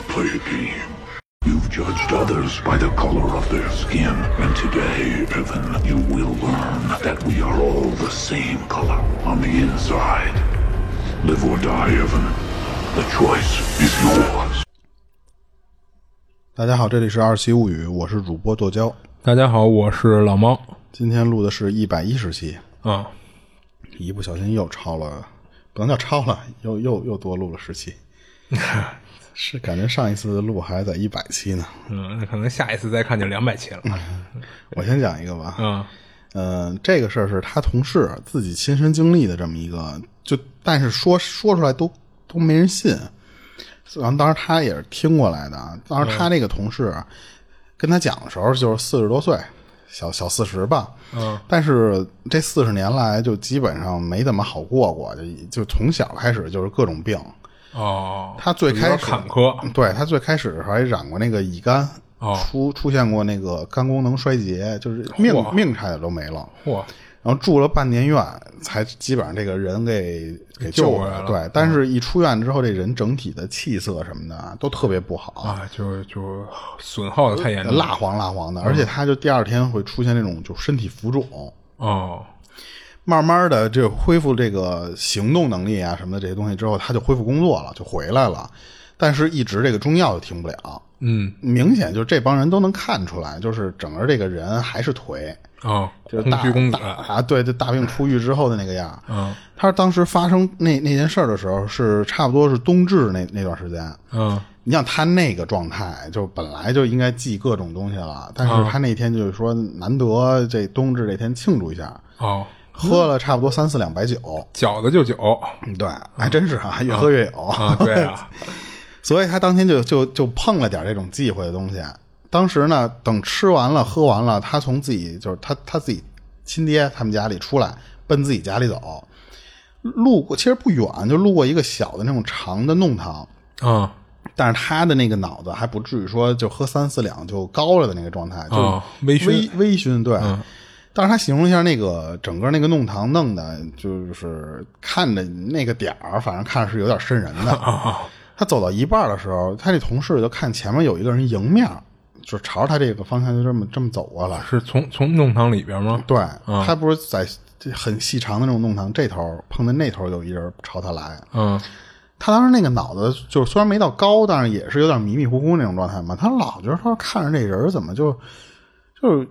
to play a game. You've judged others by the color of their skin, and today, Evan, you will learn that we are all the same color on the inside. Live or die, Evan. The choice is yours. 大家好，这里是二七物语，我是主播剁椒。大家好，我是老猫。今天录的是一百一十期，啊，一不小心又超了，不能叫超了，又又又多录了十期。是感觉上一次录还在一百期呢。嗯，那可能下一次再看就两百期了。我先讲一个吧。嗯呃，这个事儿是他同事自己亲身经历的这么一个，就但是说说出来都都没人信。然后当时他也是听过来的啊。当时他那个同事跟他讲的时候，就是四十多岁，小小四十吧。嗯，但是这四十年来就基本上没怎么好过过，就就从小开始就是各种病。哦，他最开始坎坷，对他最开始的时候还染过那个乙肝，哦。出出现过那个肝功能衰竭，就是命命差点都没了。嚯，然后住了半年院，才基本上这个人给给救回来了对，但是一出院之后，这人整体的气色什么的啊都特别不好，啊，就就损耗的太严重，蜡黄蜡黄的，而且他就第二天会出现那种就身体浮肿。哦，慢慢的，就恢复这个行动能力啊什么的这些东西之后，他就恢复工作了，就回来了。但是，一直这个中药就停不了。嗯，明显就这帮人都能看出来，就是整个这个人还是颓，哦，就是大啊，对，就大病初愈之后的那个样。嗯他当时发生那那件事儿的时候，是差不多是冬至那那段时间。嗯你想他那个状态，就本来就应该忌各种东西了，但是他那天就是说难得这冬至这天庆祝一下，哦，喝了差不多三四两白酒。饺子就酒嗯对，还真是啊，越喝越有。啊，对啊，所以他当天就就就碰了点这种忌讳的东西。当时呢，等吃完了喝完了，他从自己就是他他自己亲爹他们家里出来，奔自己家里走，路过其实不远，就路过一个小的那种长的弄堂，啊但是他的那个脑子还不至于说就喝三四两就高了的那个状态，就哦微醺微微醺，对。但是他形容一下那个整个那个弄堂弄的，就是看着那个点儿，反正看着是有点瘆人的。他走到一半的时候，他这同事就看前面有一个人迎面，就朝着他这个方向就这么这么走过来。是从从弄堂里边吗？对、他不是在很细长的那种弄堂这头碰见那头有一人朝他来，嗯他当时那个脑子就是虽然没到高，但是也是有点迷迷糊糊那种状态嘛。他老觉得他看着这人怎么就就是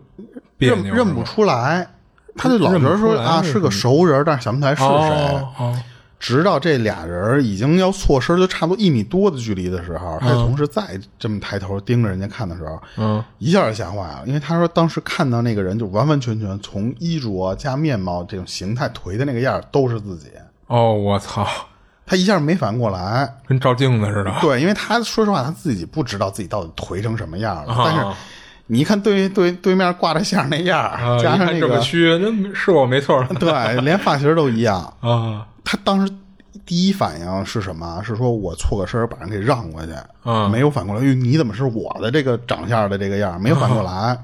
认别认不出来，他就老觉得说啊是个熟人，但是想不起来是谁。哦哦直到这俩人已经要错身，就差不多一米多的距离的时候，他同时再这么抬头盯着人家看的时候，嗯，一下就吓坏了，因为他说当时看到那个人就完完全全从衣着加面貌这种形态颓的那个样儿都是自己，哦，我操，他一下没反应过来。跟照镜子似的。对，因为他说实话，他自己不知道自己到底颓成什么样了。啊但是你一看对对对面挂着相那样儿，加上那个么虚，那是我没错。对，连发型都一样。啊他当时第一反应是什么？是说我错个身儿把人给让过去，嗯没有反过来。哟，你怎么是我的这个长相的这个样儿？没有反过来。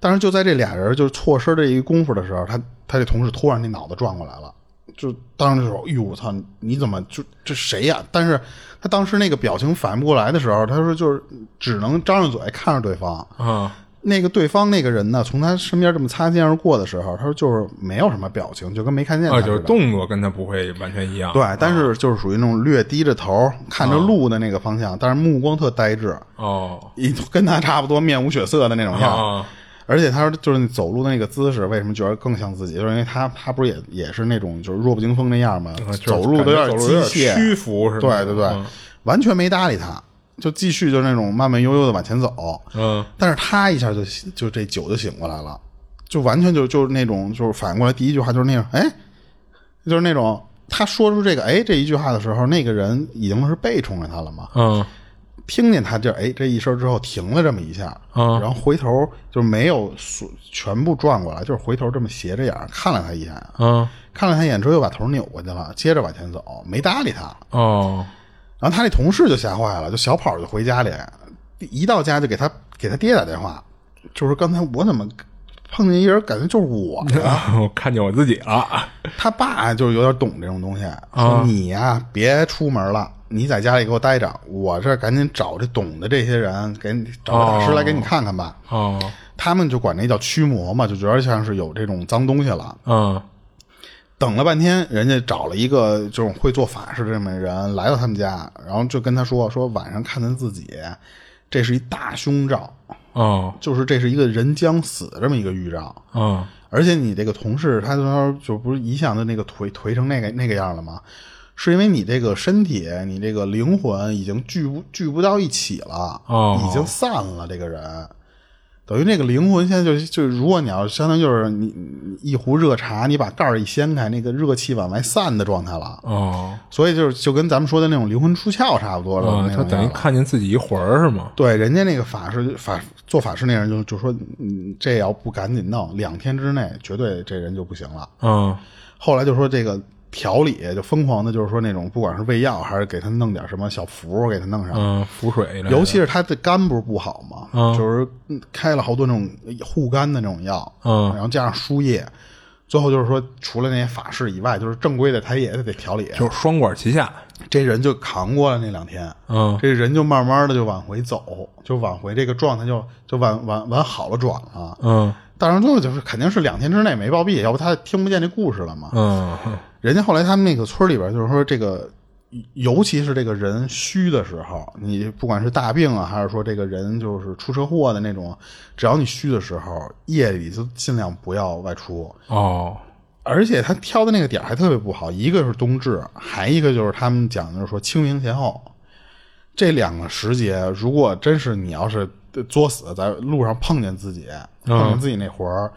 但是就在这俩人就是错身这一功夫的时候，他他这同事突然那脑子转过来了，就当时就说：“哟，我操，你怎么就这谁呀？”但是他当时那个表情反应不过来的时候，他说就是只能张着嘴看着对方。啊那个对方那个人呢，从他身边这么擦肩而过的时候，他说就是没有什么表情，就跟没看见似的。就是动作跟他不会完全一样。对，但是就是属于那种略低着头看着路的那个方向，但是目光特呆滞，哦一跟他差不多面无血色的那种样。啊而且他说，就是走路的那个姿势，为什么觉得更像自己？就是因为他他不是也也是那种就是弱不禁风那样吗？走路都有点屈服是吧？对对对，嗯。完全没搭理他，就继续就那种慢慢悠悠的往前走。嗯。但是他一下就就这酒就醒过来了，就完全就就是那种就是反应过来第一句话就是那种哎，就是那种他说出这个哎这一句话的时候，那个人已经是背冲着他了嘛，嗯听见他这哎这一声之后停了这么一下，嗯然后回头就没有所全部转过来，就是回头这么斜着眼儿看了他一眼，嗯看了他一眼之后又把头扭过去了，接着往前走，没搭理他。哦然后他那同事就吓坏了，就小跑就回家里，一到家就给他给他爹打电话，就是刚才我怎么碰见一人，感觉就是我呀。我看见我自己了。他爸就有点懂这种东西，说你呀别出门了，你在家里给我待着，我这赶紧找这懂的这些人，给你找个大师来给你看看吧。哦，他们就管那叫驱魔嘛，就觉得像是有这种脏东西了。嗯等了半天，人家找了一个这种会做法事的这么人来到他们家，然后就跟他说说晚上看见自己，这是一大凶兆，哦就是这是一个人将死的这么一个预兆。嗯而且你这个同事，他说就不是一向的那个颓颓成那个那个样了吗？是因为你这个身体，你这个灵魂已经聚不聚不到一起了，哦已经散了。这个人等于那个灵魂现在就就，如果你要相当于就是你你一壶热茶，你把盖儿一掀开，那个热气往外散的状态了。哦，所以就是就跟咱们说的那种灵魂出窍差不多了。等于看见自己一魂儿是吗？对，人家那个法师法做法事那人就就说，嗯，这要不赶紧弄，两天之内绝对这人就不行了。嗯后来就说这个调理就疯狂的，就是说那种不管是喂药还是给他弄点什么小符给他弄上，嗯，浮水，尤其是他的肝不是不好嘛，嗯就是嗯开了好多那种护肝的那种药，嗯然后加上输液，最后就是说除了那些法事以外，就是正规的他也得调理，就是双管齐下。这人就扛过了那两天，嗯这人就慢慢的就往回走，就往回这个状态就就往往往好了转了。嗯当然最后就是肯定是两天之内没暴毙，要不他听不见这故事了嘛。嗯人家后来他们那个村里边就是说这个，尤其是这个人虚的时候，你不管是大病啊，还是说这个人就是出车祸的那种，只要你虚的时候，夜里就尽量不要外出。哦而且他挑的那个点儿还特别不好，一个是冬至，还一个就是他们讲的就是说清明前后这两个时节，如果真是你要是作死在路上碰见自己，碰见自己那活儿，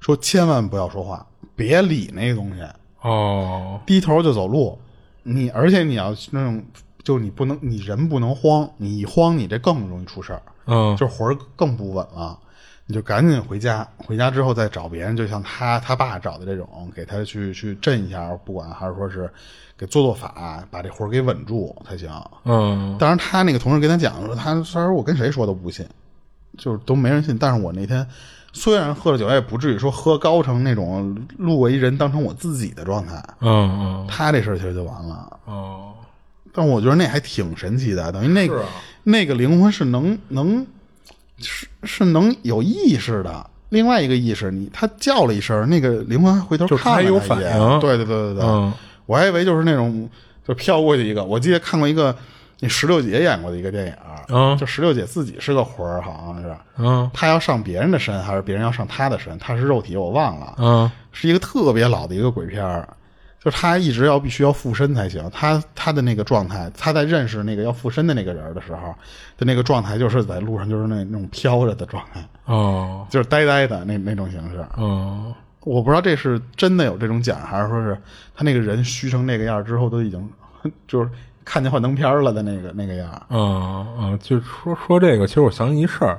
说千万不要说话，别理那个东西，哦低头就走路。你而且你要那种，就你不能，你人不能慌，你一慌你这更容易出事儿，嗯就魂儿更不稳了。你就赶紧回家，回家之后再找别人，就像他他爸找的这种，给他去去镇一下，不管还是说是给做做法，把这活儿给稳住才行。嗯当然，他那个同事跟他讲说，他他说我跟谁说都不信，就是都没人信。但是我那天虽然喝了酒，也不至于说喝高成那种路过一人当成我自己的状态。嗯嗯他这事儿其实就完了。哦但我觉得那还挺神奇的，等于那个、啊那个灵魂是能能是是能有意识的。另外一个意识，你他叫了一声，那个灵魂还回头他有他一眼反应对对对对对，嗯我还以为就是那种就飘过去一个。我记得看过一个那石榴姐演过的一个电影，嗯就石榴姐自己是个魂儿，好像是嗯她要上别人的身，还是别人要上她的身？她是肉体，我忘了。嗯是一个特别老的一个鬼片儿，就是他一直要必须要附身才行。他他的那个状态，她在认识那个要附身的那个人的时候的那个状态，就是在路上就是那那种飘着的状态，哦就是呆呆的那那种形式。嗯我不知道这是真的有这种假，还是说是他那个人虚成那个样之后都已经 就是看见幻灯片了的那个那个样儿。嗯嗯，就说说这个，其实我想起一事儿，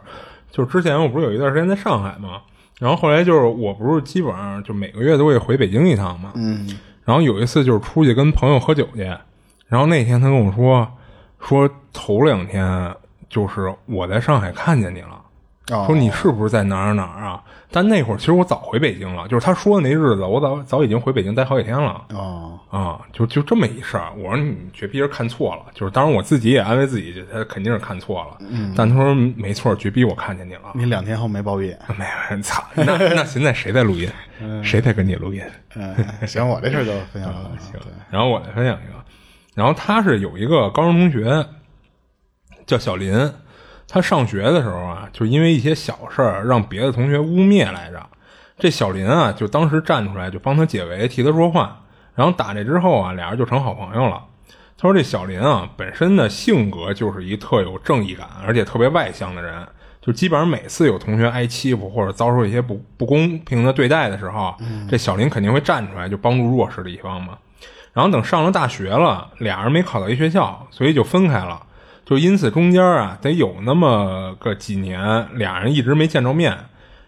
就是之前我不是有一段时间在上海嘛，然后后来就是我不是基本上就每个月都会回北京一趟嘛，嗯然后有一次就是出去跟朋友喝酒去，然后那天他跟我说说头两天就是我在上海看见你了。哦说你是不是在哪儿哪儿啊？但那会儿其实我早回北京了，就是他说的那日子，我早早已经回北京待好几天了哦啊，就就这么一事儿。我说你绝逼是看错了，就是当然我自己也安慰自己，他肯定是看错了。嗯，但他说没错，绝逼我看见你了。你两天后没包夜。没有，操！那那现在谁在录音？谁在跟你录音？嗯，行，我这事儿就分享完了。行，然后我再分享一个，然后他是有一个高中同学叫小林，他上学的时候啊，就因为一些小事儿让别的同学污蔑来着。这小林啊，就当时站出来就帮他解围，替他说话。然后打这之后啊，俩人就成好朋友了。他说这小林啊，本身的性格就是一特有正义感，而且特别外向的人。就基本上每次有同学挨欺负或者遭受一些不不公平的对待的时候，这小林肯定会站出来就帮助弱势的一方嘛。然后等上了大学了，俩人没考到一学校，所以就分开了。就因此中间啊，得有那么个几年，俩人一直没见着面。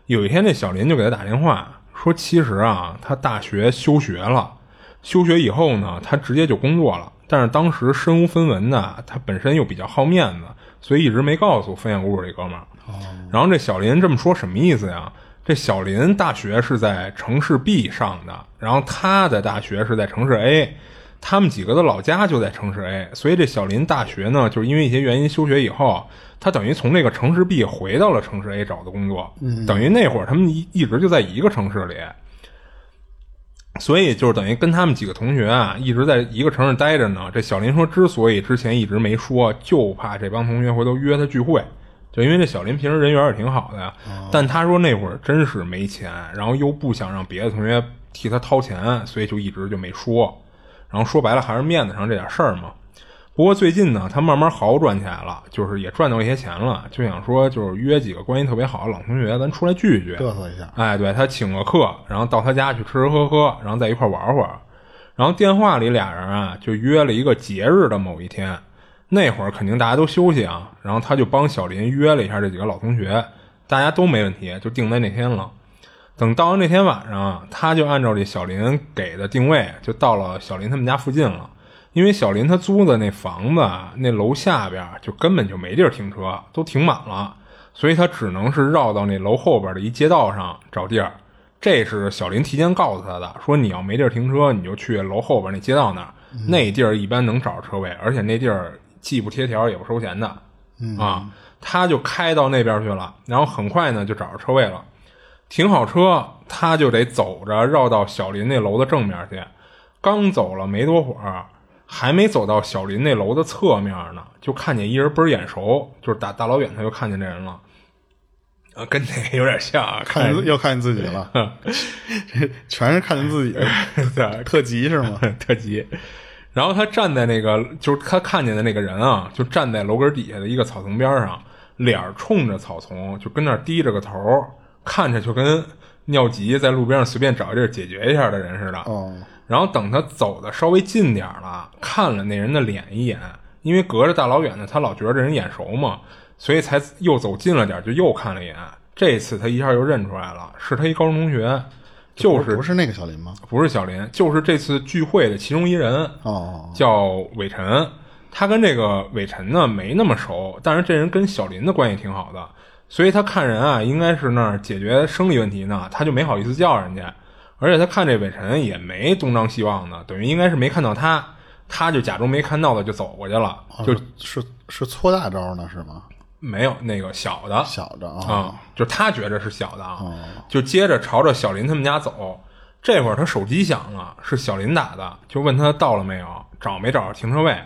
有一天，这小林就给他打电话说，其实啊，他大学休学了。休学以后呢，他直接就工作了。但是当时身无分文的，他本身又比较好面子，所以一直没告诉分享故事这哥们儿。然后这小林这么说什么意思呀？这小林大学是在城市 B 上的，然后他的大学是在城市 A，他们几个的老家就在城市 A，所以这小林大学呢，就是因为一些原因休学以后，他等于从这个城市 B 回到了城市 A 找的工作，等于那会儿他们一一直就在一个城市里。所以就是等于跟他们几个同学啊，一直在一个城市待着呢。这小林说，之所以之前一直没说，就怕这帮同学回头约他聚会，就因为这小林平时人缘也挺好的呀。但他说那会儿真是没钱，然后又不想让别的同学替他掏钱，所以就一直就没说。然后说白了还是面子上这点事儿嘛。不过最近呢，他慢慢好转起来了，就是也赚到一些钱了，就想说就是约几个关系特别好的老同学，咱出来聚聚，嘚瑟一下。哎，对他请个客，然后到他家去吃吃喝喝，然后在一块玩会儿。然后电话里俩人啊就约了一个节日的某一天，那会儿肯定大家都休息啊，然后他就帮小林约了一下这几个老同学，大家都没问题，就定在那天了。等到了那天晚上，他就按照这小林给的定位，就到了小林他们家附近了。因为小林他租的那房子，那楼下边就根本就没地儿停车，都停满了，所以他只能是绕到那楼后边的一街道上找地儿。这是小林提前告诉他的，说你要没地儿停车，你就去楼后边那街道那儿，那地儿一般能找着车位，而且那地儿既不贴条也不收钱的。啊，他就开到那边去了，然后很快呢就找着车位了，停好车，他就得走着绕到小林那楼的正面去。刚走了没多会儿。还没走到小林那楼的侧面呢，就看见一人倍儿眼熟，就是大大老远他就看见这人了，啊，跟那个有点像，啊，看又看见自己了，全是看见自己，对，特急是吗？特急。然后他站在那个，就是他看见的那个人啊，就站在楼根底下的一个草丛边上，脸冲着草丛，就跟那低着个头，看着就跟尿急在路边上随便找一地儿解决一下的人似的。哦。然后等他走的稍微近点了，看了那人的脸一眼，因为隔着大老远的，他老觉得这人眼熟嘛，所以才又走近了点，就又看了一眼。这次他一下就认出来了，是他一高中同学，就是不是那个小林吗？不是小林，就是这次聚会的其中一人。哦，叫伟晨。他跟这个伟晨呢没那么熟，但是这人跟小林的关系挺好的，所以他看人啊，应该是那儿解决生理问题呢，他就没好意思叫人家。而且他看这伟晨也没东张西望的，等于应该是没看到他，他就假装没看到的就走过去了，就是是搓大招呢是吗？没有那个小的，小的啊，就他觉着是小的啊，就接着朝着小林他们家走。这会儿他手机响了，是小林打的，就问他到了没有，找没找着停车位。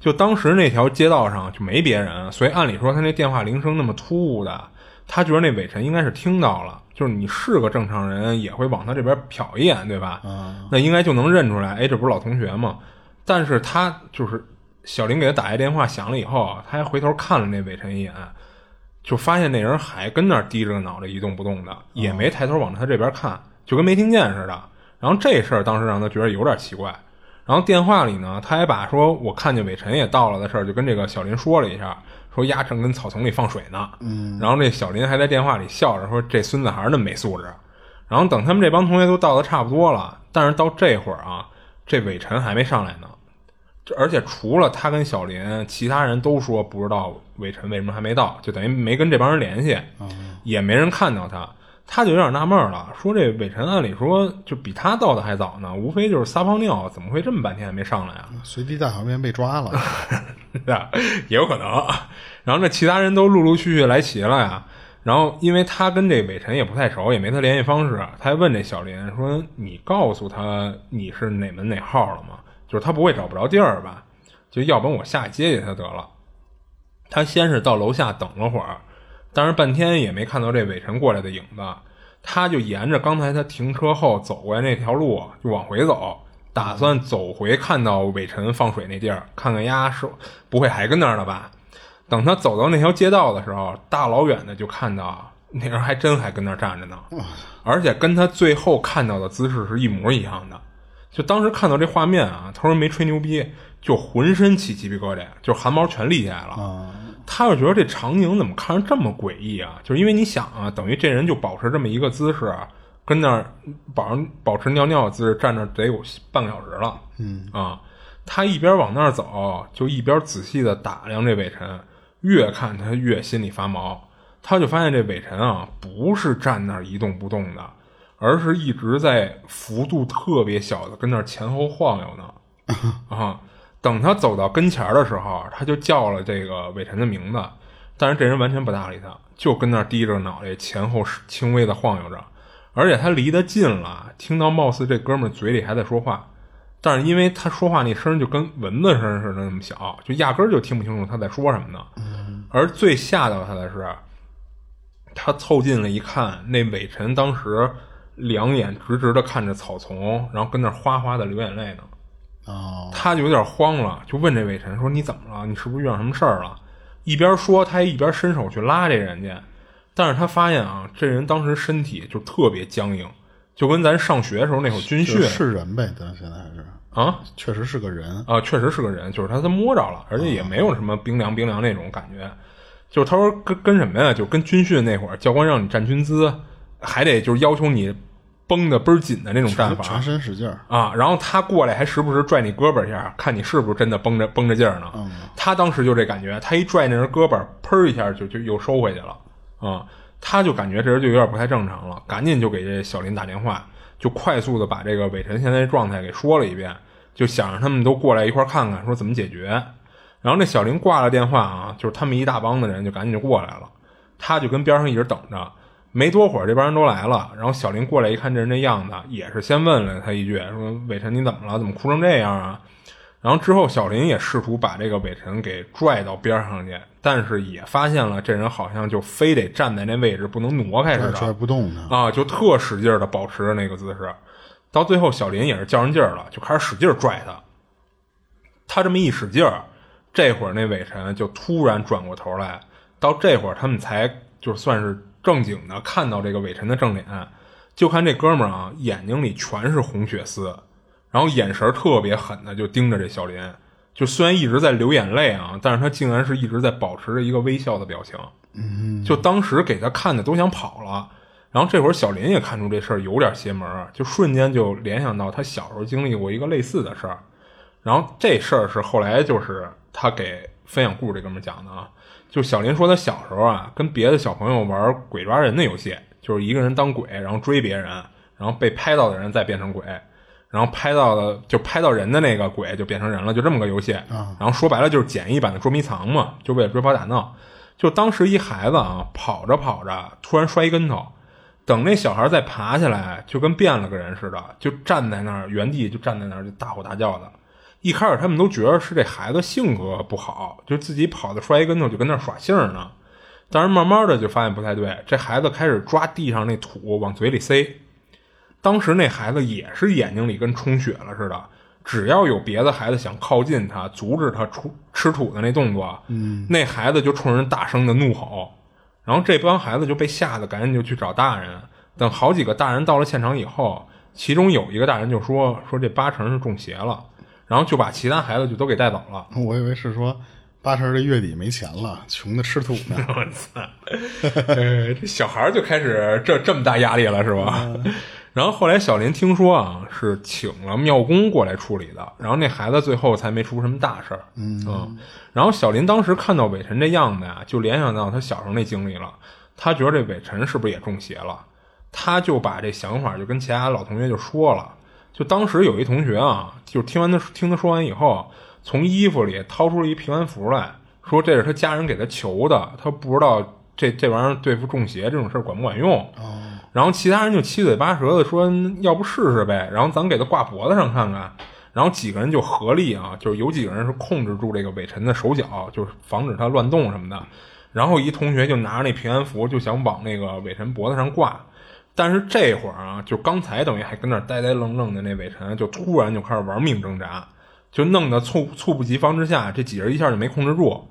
就当时那条街道上就没别人，所以按理说他那电话铃声那么突兀的，他觉得那伟晨应该是听到了。就是你是个正常人，也会往他这边瞟一眼，对吧？那应该就能认出来，哎，这不是老同学吗？但是他就是小林给他打一电话响了以后，他还回头看了那伟晨一眼，就发现那人还跟那儿低着个脑袋一动不动的，也没抬头往他这边看，就跟没听见似的。然后这事儿当时让他觉得有点奇怪。然后电话里呢，他还把说我看见伟晨也到了的事儿，就跟这个小林说了一下。说鸭正跟草丛里放水呢，嗯，然后这小林还在电话里笑着说：“这孙子还是那么没素质。”然后等他们这帮同学都到的差不多了，但是到这会儿啊，这伟晨还没上来呢。而且除了他跟小林，其他人都说不知道伟晨为什么还没到，就等于没跟这帮人联系，也没人看到他。他就有点纳闷了，说这伟晨按理说就比他到的还早呢，无非就是撒泡尿，怎么会这么半天还没上来啊？随地大小便被抓了，也有可能。然后这其他人都陆陆续续来齐了呀。然后因为他跟这伟晨也不太熟，也没他联系方式，他还问这小林说：“你告诉他你是哪门哪号了吗？就是他不会找不着地儿吧？就要不然我下去接接他得了。”他先是到楼下等了会儿。但是半天也没看到这伟晨过来的影子，他就沿着刚才他停车后走过来那条路就往回走，打算走回看到伟晨放水那地儿，看看丫是不会还跟那儿了吧？等他走到那条街道的时候，大老远的就看到那人还真还跟那儿站着呢，而且跟他最后看到的姿势是一模一样的。就当时看到这画面啊，他说没吹牛逼，就浑身起鸡皮疙瘩，就汗毛全立起来了。他就觉得这场景怎么看着这么诡异啊？就是因为你想啊，等于这人就保持这么一个姿势，跟那儿保保持尿尿的姿势站那得有半个小时了。嗯啊，他一边往那儿走，就一边仔细的打量这伟晨，越看他越心里发毛。他就发现这伟晨啊，不是站那儿一动不动的，而是一直在幅度特别小的跟那儿前后晃悠呢。啊，等他走到跟前儿的时候，他就叫了这个伟晨的名字，但是这人完全不搭理他，就跟那儿低着脑袋前后轻微的晃悠着。而且他离得近了，听到貌似这哥们儿嘴里还在说话，但是因为他说话那声就跟蚊子声似的那么小，就压根儿就听不清楚他在说什么呢。而最吓到他的是，他凑近了一看，那伟晨当时两眼直直的看着草丛，然后跟那儿哗哗的流眼泪呢。哦，他就有点慌了，就问这魏晨说：“你怎么了？你是不是遇上什么事儿了？”一边说，他还一边伸手去拉这人家。但是他发现啊，这人当时身体就特别僵硬，就跟咱上学的时候那会儿军训是人呗，咱现在还是啊，确实是个人啊，确实是个人，就是他他摸着了，而且也没有什么冰凉冰凉那种感觉。就是他说跟跟什么呀？就跟军训那会儿，教官让你站军姿，还得就是要求你绷得倍儿紧的那种站法，全身使劲儿啊。然后他过来还时不时拽你胳膊一下，看你是不是真的绷着绷着劲儿呢。他当时就这感觉，他一拽那人胳膊，砰一下就就又收回去了啊。他就感觉这人就有点不太正常了，赶紧就给这小林打电话，就快速的把这个伟晨现在状态给说了一遍，就想让他们都过来一块看看，说怎么解决。然后那小林挂了电话啊，就是他们一大帮的人就赶紧就过来了，他就跟边上一直等着。没多会儿，这帮人都来了，然后小林过来一看这人这样子，也是先问了他一句，说伟晨你怎么了？怎么哭成这样啊？然后之后小林也试图把这个伟晨给拽到边上去，但是也发现了这人好像就非得站在那位置不能挪开似的，拽不动呢啊，就特使劲的保持着那个姿势。到最后小林也是较上劲儿了，就开始使劲拽他。他这么一使劲儿。这会儿那伟晨就突然转过头来，到这会儿他们才就算是正经的看到这个伟晨的正脸，就看这哥们儿啊眼睛里全是红血丝，然后眼神特别狠的就盯着这小林，就虽然一直在流眼泪啊，但是他竟然是一直在保持着一个微笑的表情，嗯，就当时给他看的都想跑了，然后这会儿小林也看出这事儿有点邪门，就瞬间就联想到他小时候经历过一个类似的事儿，然后这事儿是后来就是。他给分享故事这哥们讲的啊，就小林说他小时候啊，跟别的小朋友玩鬼抓人的游戏，就是一个人当鬼，然后追别人，然后被拍到的人再变成鬼，然后拍到的就拍到人的那个鬼就变成人了，就这么个游戏。然后说白了就是简易版的捉迷藏嘛，就为了追跑打闹。就当时一孩子啊，跑着跑着突然摔一跟头，等那小孩再爬起来，就跟变了个人似的，就站在那儿原地就站在那儿就大吼大叫的。一开始他们都觉得是这孩子性格不好，就自己跑的摔一跟头就跟那耍性呢。但是慢慢的就发现不太对，这孩子开始抓地上那土往嘴里塞。当时那孩子也是眼睛里跟充血了似的，只要有别的孩子想靠近他，阻止他出吃土的那动作，嗯，那孩子就冲人大声的怒吼。然后这帮孩子就被吓得赶紧就去找大人。等好几个大人到了现场以后，其中有一个大人就说说这八成是中邪了。然后就把其他孩子就都给带走了。我以为是说八成这月底没钱了，穷的吃土呢。我操！这小孩就开始这这么大压力了是吧？然后后来小林听说啊，是请了庙公过来处理的。然后那孩子最后才没出什么大事儿。嗯。然后小林当时看到伟晨这样子呀，就联想到他小时候那经历了。他觉得这伟晨是不是也中邪了？他就把这想法就跟其他老同学就说了。就当时有一同学啊，就听完他听他说完以后，从衣服里掏出了一平安符来说：“这是他家人给他求的，他不知道这这玩意儿对付中邪这种事儿管不管用。”然后其他人就七嘴八舌的说：“要不试试呗？”然后咱给他挂脖子上看看。然后几个人就合力啊，就是有几个人是控制住这个伟臣的手脚，就是防止他乱动什么的。然后一同学就拿着那平安符就想往那个伟臣脖子上挂。但是这会儿啊，就刚才等于还跟那呆呆愣愣的那伟晨，就突然就开始玩命挣扎，就弄得猝猝不及防之下，这几人一下就没控制住。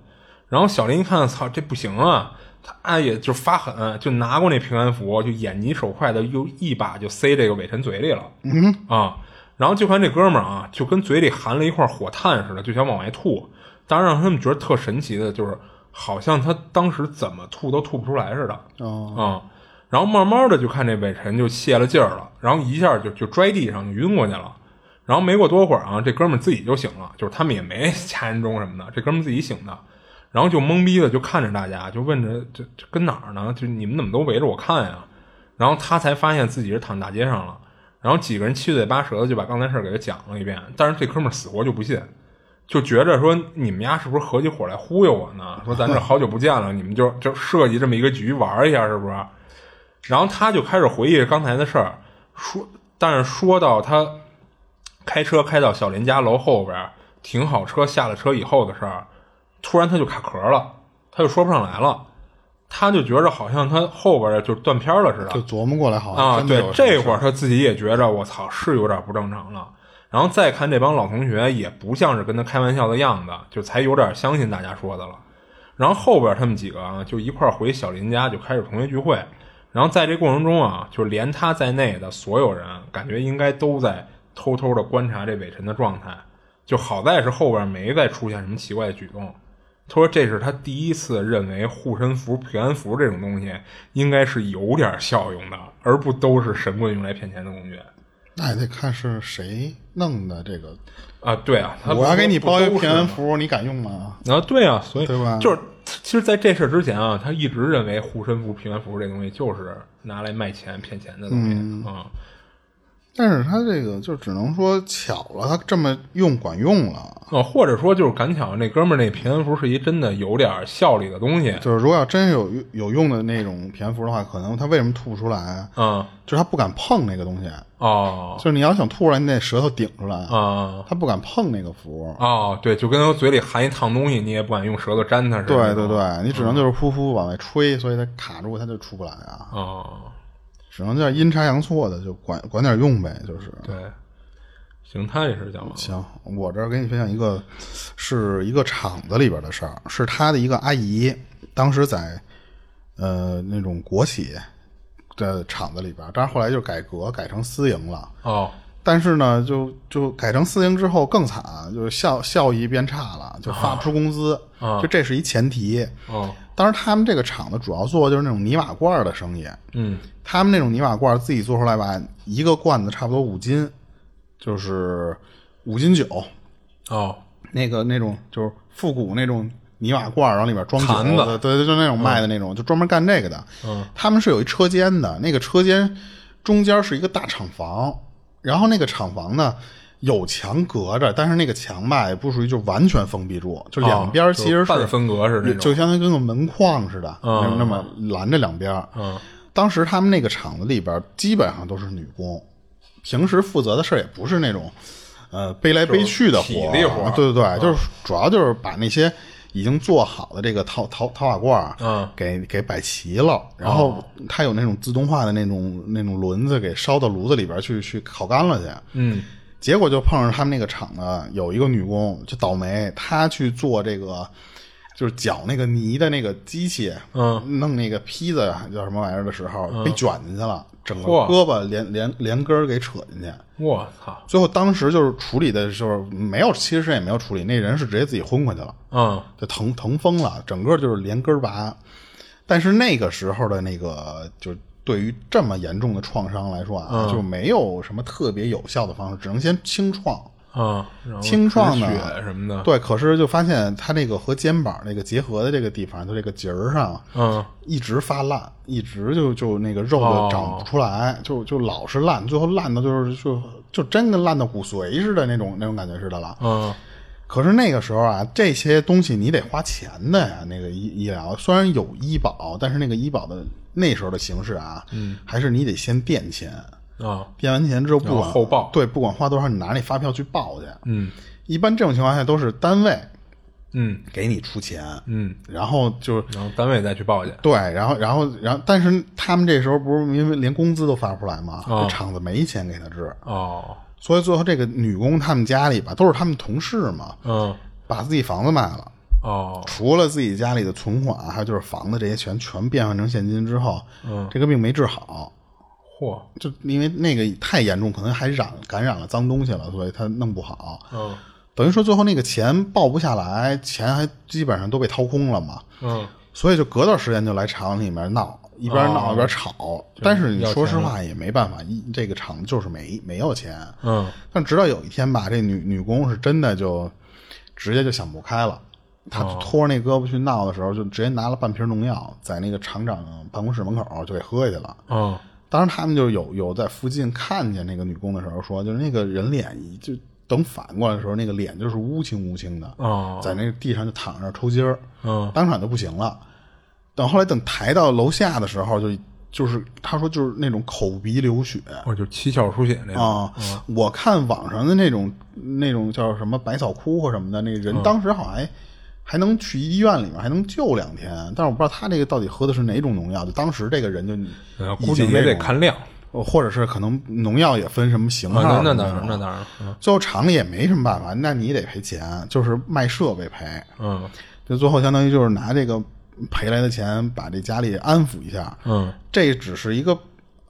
然后小林一看，操，这不行啊！他也就发狠，就拿过那平安符，就眼疾手快的又一把就塞这个伟晨嘴里了。嗯啊，然后就看这哥们儿啊，就跟嘴里含了一块火炭似的，就想往外吐。当然让他们觉得特神奇的就是，好像他当时怎么吐都吐不出来似的。哦啊。然后慢慢的就看这伟臣就泄了劲儿了，然后一下就就摔地上就晕过去了。然后没过多会儿啊，这哥们自己就醒了，就是他们也没 掐人中什么的，这哥们自己醒的。然后就懵逼的就看着大家，就问着这这跟哪儿呢？就你们怎么都围着我看呀？然后他才发现自己是躺大街上了。然后几个人七嘴八舌的就把刚才事儿给他讲了一遍，但是这哥们儿死活就不信，就觉着说你们家是不是合起伙来忽悠我呢？说咱这好久不见了，你们就就设计这么一个局玩一下，是不是？然后他就开始回忆刚才的事儿，说，但是说到他开车开到小林家楼后边停好车下了车以后的事儿，突然他就卡壳了，他就说不上来了，他就觉着好像他后边就断片了似的，就琢磨过来，好像啊，对这会儿他自己也觉着我操是有点不正常了。然后再看这帮老同学，也不像是跟他开玩笑的样子，就才有点相信大家说的了。然后后边他们几个啊，就一块儿回小林家，就开始同学聚会。然后在这过程中啊，就连他在内的所有人，感觉应该都在偷偷的观察这伟晨的状态。就好在是后边没再出现什么奇怪的举动。他说这是他第一次认为护身符、平安符这种东西应该是有点效用的，而不都是神棍用来骗钱的工具。那也得看是谁弄的这个。啊，对啊，他我要给你包一不都是吗平安符，你敢用吗？啊，对啊，所以对吧就是其实，在这事之前啊，他一直认为护身符、平安符这东西就是拿来卖钱、骗钱的东西啊、但是他这个就只能说巧了，他这么用管用了。哦，或者说就是赶巧那哥们儿那平安符是一真的有点效力的东西，就是如果要真有有用的那种平安符的话，可能他为什么吐不出来啊？嗯，就是他不敢碰那个东西。哦就是你要想吐出来，你得舌头顶出来，啊他不敢碰那个符。哦，对，就跟他嘴里含一烫东西，你也不敢用舌头沾它似的。对对对，你只能就是呼呼往外吹，所以它卡住，它就出不来啊。哦，只能叫阴差阳错的，就管管点用呗，就是。对，行，他也是讲完了。行，我这儿给你分享一个，是一个厂子里边的事儿，是他的一个阿姨，当时在呃那种国企的厂子里边，但是后来就改革改成私营了。哦，但是呢，就就改成私营之后更惨，就是效效益变差了，就发不出工资，啊就这是一前提。哦，当时他们这个厂子主要做的就是那种泥瓦罐的生意，嗯，他们那种泥瓦罐自己做出来吧，一个罐子差不多五斤，就是五斤酒，哦，那个那种就是复古那种泥瓦罐，然后里面装酒坛子的，对对，就那种卖的那种，就专门干这个的。嗯，他们是有一车间的，那个车间中间是一个大厂房，然后那个厂房呢有墙隔着，但是那个墙吧也不属于就完全封闭住，就两边其实半分隔是那种就相当于跟个门框似的，嗯那么拦着两边。嗯，当时他们那个厂子里边基本上都是女工，平时负责的事儿也不是那种，呃，背来背去的活体力活儿，对对对，就是主要就是把那些已经做好的这个陶陶陶瓦罐儿，嗯。给给摆齐了，然后它有那种自动化的那种那种轮子，给烧到炉子里边去去烤干了去，嗯，结果就碰上他们那个厂呢，有一个女工就倒霉，她去做这个，就是搅那个泥的那个机器，嗯，弄那个坯子叫什么玩意儿的时候，被卷进去了，整个胳膊连连连根儿给扯进去。我操，最后当时就是处理的时候没有，其实也没有处理，那人是直接自己昏过去了，嗯，就疼疼疯了，整个就是连根儿拔。但是那个时候的那个，就对于这么严重的创伤来说啊，就没有什么特别有效的方式，只能先清创。嗯，然后清创的血什么的，，对，可是就发现它那个和肩膀那个结合的这个地方，就这个节儿上，嗯，一直发烂，一直就就那个肉哦就长不出来，就就老是烂，最后烂到就是就就真跟烂到骨髓似的那种那种感觉似的了。嗯，可是那个时候啊，这些东西你得花钱的呀。那个医医疗虽然有医保，但是那个医保的那时候的形式啊，嗯，还是你得先垫钱，啊，变完钱之后不然管后后报。对，不管花多少，你拿那发票去报去。嗯，一般这种情况下都是单位嗯，给你出钱，嗯，然后就然后单位再去报去，对，然后然后然后，但是他们这时候不是因为连工资都发不出来吗？厂子没钱给他治，哦，所以最后这个女工他们家里吧，都是他们同事嘛，嗯，把自己房子卖了。哦，除了自己家里的存款，还有就是房子这些钱全变换成现金之后，嗯，这个病没治好，嚯，就因为那个太严重，可能还染感染了脏东西了，所以他弄不好。嗯，等于说最后那个钱报不下来，钱还基本上都被掏空了嘛。嗯，所以就隔段时间就来厂里面闹，一边闹一边吵。但是你说实话也没办法，一这个厂就是没没有钱。嗯，但直到有一天吧，这女女工是真的就直接就想不开了，他拖着那胳膊去闹的时候，就直接拿了半瓶农药，在那个厂长办公室门口就给喝下去了。嗯当时他们就有有在附近看见那个女工的时候说，就是那个人脸一就等反过来的时候，那个脸就是乌青乌青的，哦在那个地上就躺着抽筋儿，嗯当场就不行了。等后来等抬到楼下的时候，就就是他说就是那种口鼻流血哦就七窍出血那种。啊。我看网上的那种那种叫什么百草枯或什么的，那个人当时好像还。还能去医院里面，还能救两天，但是我不知道他这个到底喝的是哪种农药。就当时这个人就估计也得看量。呃或者是可能农药也分什么型号啊，那那当然，那当然。嗯最后厂里也没什么办法，那你得赔钱，就是卖设备赔。嗯就最后相当于就是拿这个赔来的钱把这家里安抚一下。嗯这只是一个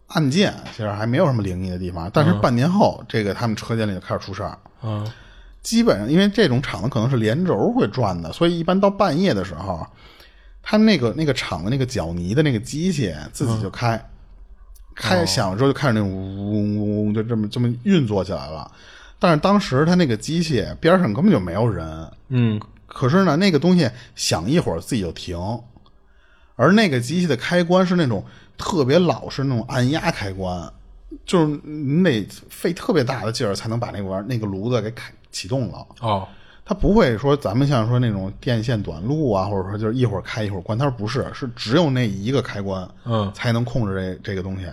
案件，其实还没有什么灵异的地方。但是半年后，这个他们车间里就开始出事儿。嗯基本上因为这种厂子可能是连轴会转的，所以一般到半夜的时候，他那个那个厂的那个搅泥的那个机器自己就开，开响了之后就开始那种嗡嗡嗡嗡，就这么这么运作起来了。但是当时他那个机器边上根本就没有人，嗯。可是呢，那个东西响一会儿自己就停，而那个机器的开关是那种特别老式那种按压开关，就是你得费特别大的劲儿才能把那个玩意儿那个炉子给开启动了。哦它不会说咱们像说那种电线短路啊，或者说就是一会儿开一会儿关，它说不是，是只有那一个开关，嗯才能控制这这个东西。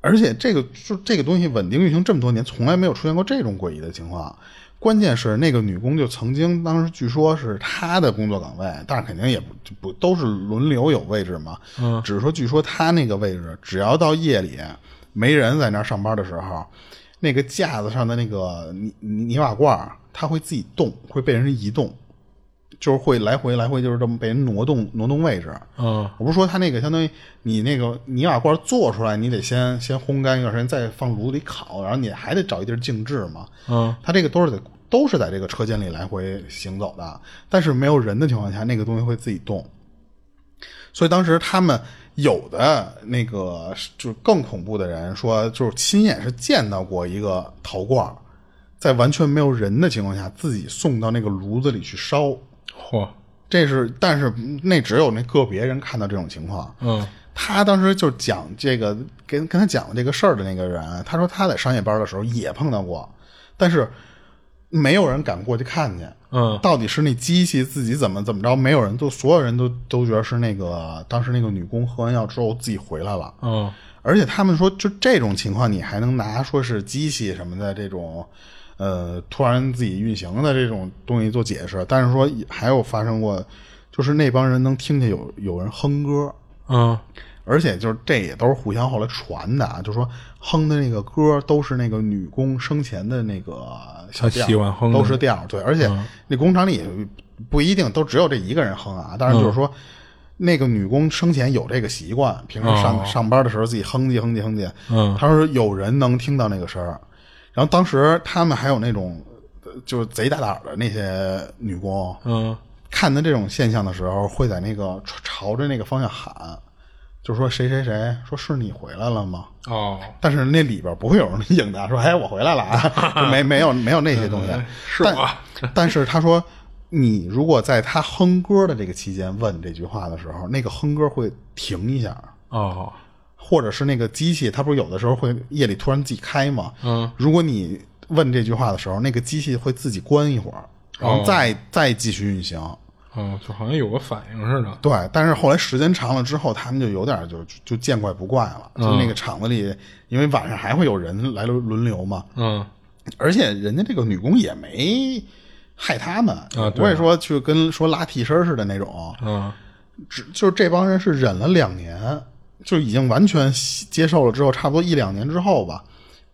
而且这个就这个东西稳定运行这么多年，从来没有出现过这种诡异的情况。关键是那个女工就曾经当时据说是她的工作岗位，但是肯定也不就不都是轮流有位置嘛。嗯，只是说据说她那个位置，只要到夜里没人在那儿上班的时候，那个架子上的那个泥泥泥瓦罐，它会自己动，会被人移动，就是会来回来回，就是这么被人挪动挪动位置。嗯我不是说它那个相当于你那个泥瓦罐做出来，你得先先烘干一段时间，再放炉子里烤，然后你还得找一地儿静置嘛。嗯它这个都是在都是在这个车间里来回行走的，但是没有人的情况下，那个东西会自己动。所以当时他们有的那个就是更恐怖的人说，就是亲眼是见到过一个陶罐在完全没有人的情况下自己送到那个炉子里去烧。嚯这是，但是那只有那个别人看到这种情况。嗯他当时就讲这个跟跟他讲的这个事儿的那个人，他说他在商业班的时候也碰到过，但是没有人敢过去看去。嗯到底是那机器自己怎么怎么着？没有人都所有人都都觉得是那个当时那个女工喝完药之后自己回来了。嗯而且他们说，就这种情况，你还能拿说是机器什么的这种，呃，突然自己运行的这种东西做解释。但是说还有发生过，就是那帮人能听见有有人哼歌，嗯而且就是这也都是互相后来传的啊，就说哼的那个歌都是那个女工生前的那个小调，喜欢哼的都是调儿。对，而且那工厂里不一定都只有这一个人哼啊，当然就是说。那个女工生前有这个习惯，平时上、哦上班的时候自己哼唧哼唧哼唧。嗯他说有人能听到那个声儿，然后当时他们还有那种呃就是贼大胆的那些女工，嗯看到这种现象的时候，会在那个朝朝着那个方向喊，就说谁谁谁，说是你回来了吗？哦但是那里边不会有人应答说，哎，我回来了啊，就 没没有没有那些东西。但是我 但是他说，你如果在他哼歌的这个期间问这句话的时候，那个哼歌会停一下，哦或者是那个机器，它不是有的时候会夜里突然自己开吗？嗯，如果你问这句话的时候，那个机器会自己关一会儿，然后再、再继续运行。哦，就好像有个反应似的。对，但是后来时间长了之后，他们就有点就就就见怪不怪了。就那个厂子里，因为晚上还会有人来轮轮流嘛，嗯而且人家这个女工也没害他们，啊不会说去跟说拉替身似的那种。嗯只就是这帮人是忍了两年，就已经完全接受了之后，差不多一两年之后吧，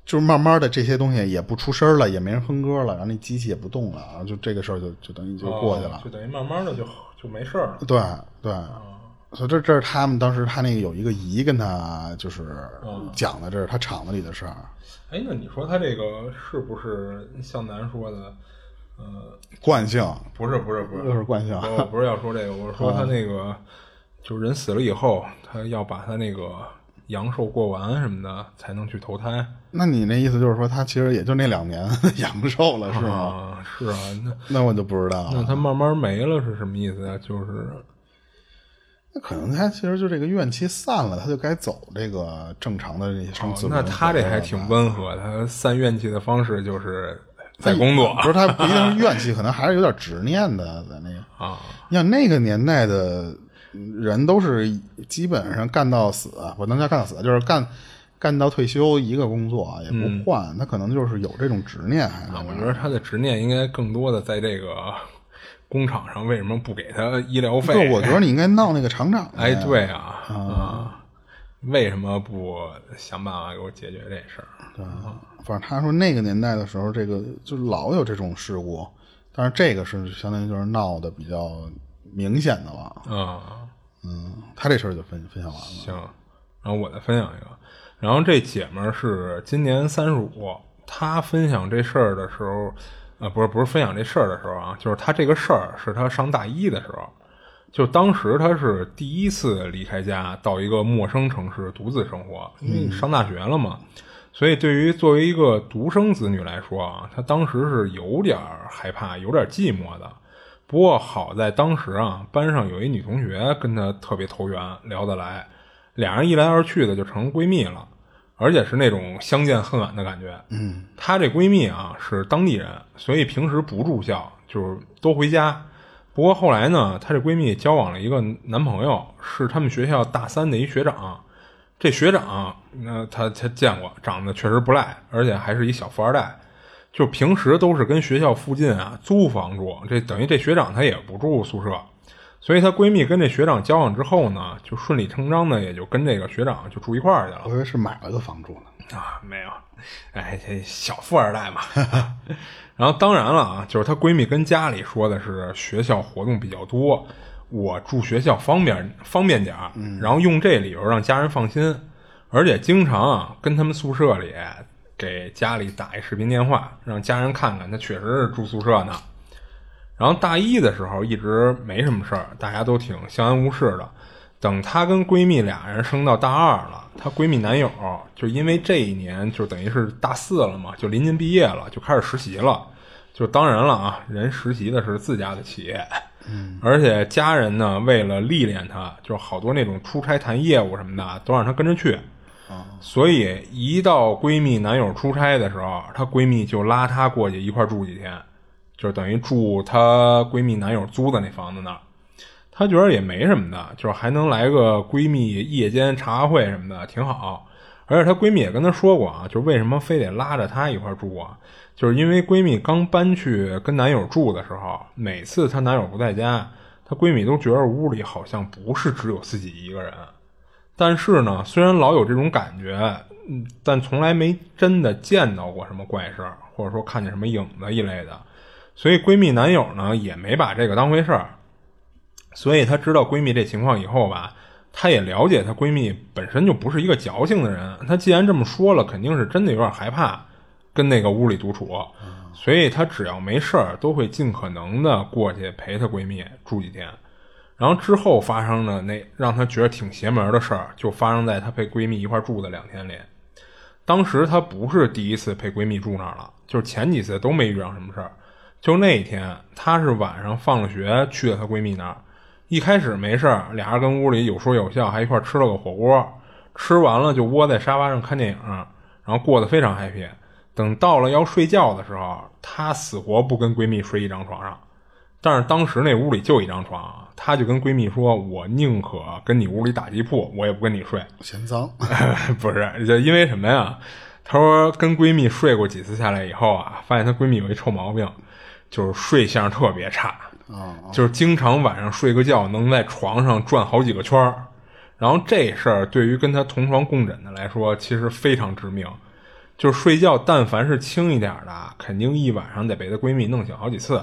就是慢慢的这些东西也不出声了，也没人哼歌了，然后那机器也不动了，然后就这个事儿就就等于就过去了。哦就等于慢慢的就就没事儿了。对对，所以这这是他们当时他那个有一个姨跟他就是讲的，这是他厂子里的事儿。哎，那你说他这个是不是像咱说的，呃，惯性不是不是不是，又是惯性我不是要说这个，我是说他那个，就是人死了以后，他要把他那个阳寿过完什么的才能去投胎。那你那意思就是说，他其实也就那两年 阳寿了，是吗？啊，是啊，那那我就不知道了。那他慢慢没了是什么意思呀？就是那可能他其实就这个怨气散了，他就该走这个正常的这些生死轮回了吧。哦那他这还挺温和，他散怨气的方式就是在工作不是他不一定是怨气，可能还是有点执念的，在那个。啊。你想那个年代的人都是基本上干到死，不能叫干到死，就是干干到退休一个工作也不换，他可能就是有这种执念。我觉得他的执念应该更多的在这个工厂上，为什么不给他医疗费？对，我觉得你应该闹那个厂长去。哎，对啊，啊，为什么不想办法给我解决这事儿？对，反正他说那个年代的时候，这个就老有这种事故，但是这个是相当于就是闹的比较明显的了。啊，嗯，他这事儿就分分享完了。行，然后我再分享一个，然后这姐们儿是今年三十五，她分享这事儿的时候，呃，不是不是分享这事儿的时候啊，就是她这个事儿是她上大一的时候，就当时她是第一次离开家到一个陌生城市独自生活，因为上大学了嘛，所以对于作为一个独生子女来说啊，她当时是有点害怕、有点寂寞的。不过好在当时啊，班上有一女同学跟她特别投缘，聊得来，俩人一来二去的就成闺蜜了，而且是那种相见恨晚的感觉。嗯，她这闺蜜啊是当地人，所以平时不住校，就是都回家。不过后来呢，她这闺蜜交往了一个男朋友，是他们学校大三的一学长。这学长，那她她见过，长得确实不赖，而且还是一小富二代。就平时都是跟学校附近啊租房住，这等于这学长他也不住宿舍，所以她闺蜜跟这学长交往之后呢，就顺理成章的也就跟这个学长就住一块儿去了我以为是买了个房住呢。啊，没有，哎，这小富二代嘛。然后当然了啊，就是她闺蜜跟家里说的是学校活动比较多，我住学校方便方便点儿，然后用这理由让家人放心，而且经常啊跟他们宿舍里给家里打一视频电话，让家人看看她确实是住宿舍呢。然后大一的时候一直没什么事儿，大家都挺相安无事的。等她跟闺蜜俩人升到大二了，她闺蜜男友就因为这一年就等于是大四了嘛，就临近毕业了，就开始实习了。就当然了啊，人实习的是自家的企业，嗯，而且家人呢为了历练她，就是好多那种出差谈业务什么的都让她跟着去。所以一到闺蜜男友出差的时候，她闺蜜就拉她过去一块住几天，就等于住她闺蜜男友租的那房子那儿。她觉得也没什么的，就是还能来个闺蜜夜间茶会什么的，挺好。而且她闺蜜也跟她说过啊，就为什么非得拉着她一块住啊？就是因为闺蜜刚搬去跟男友住的时候，每次她男友不在家，她闺蜜都觉得屋里好像不是只有自己一个人。但是呢，虽然老有这种感觉，嗯，但从来没真的见到过什么怪事儿，或者说看见什么影子一类的，所以闺蜜男友呢也没把这个当回事儿。所以她知道闺蜜这情况以后吧，她也了解她闺蜜本身就不是一个矫情的人。她既然这么说了，肯定是真的有点害怕跟那个屋里独处，所以她只要没事儿，都会尽可能的过去陪她闺蜜住几天。然后之后发生的那让她觉得挺邪门的事儿，就发生在她陪闺蜜一块住的两天里。当时她不是第一次陪闺蜜住那儿了，就是前几次都没遇上什么事儿。就那一天，她是晚上放了学去了她闺蜜那儿，一开始没事儿，俩人跟屋里有说有笑，还一块吃了个火锅。吃完了就窝在沙发上看电影，然后过得非常 happy。等到了要睡觉的时候，她死活不跟闺蜜睡一张床上。但是当时那屋里就一张床，她就跟闺蜜说：“我宁可跟你屋里打地铺，我也不跟你睡。嫌脏，” 不是，就因为什么呀？她说跟闺蜜睡过几次下来以后啊，发现她闺蜜有一臭毛病，就是睡相特别差，就是经常晚上睡个觉能在床上转好几个圈儿。然后这事儿对于跟她同床共枕的来说，其实非常致命。就是睡觉，但凡是轻一点的，肯定一晚上得被她闺蜜弄醒好几次。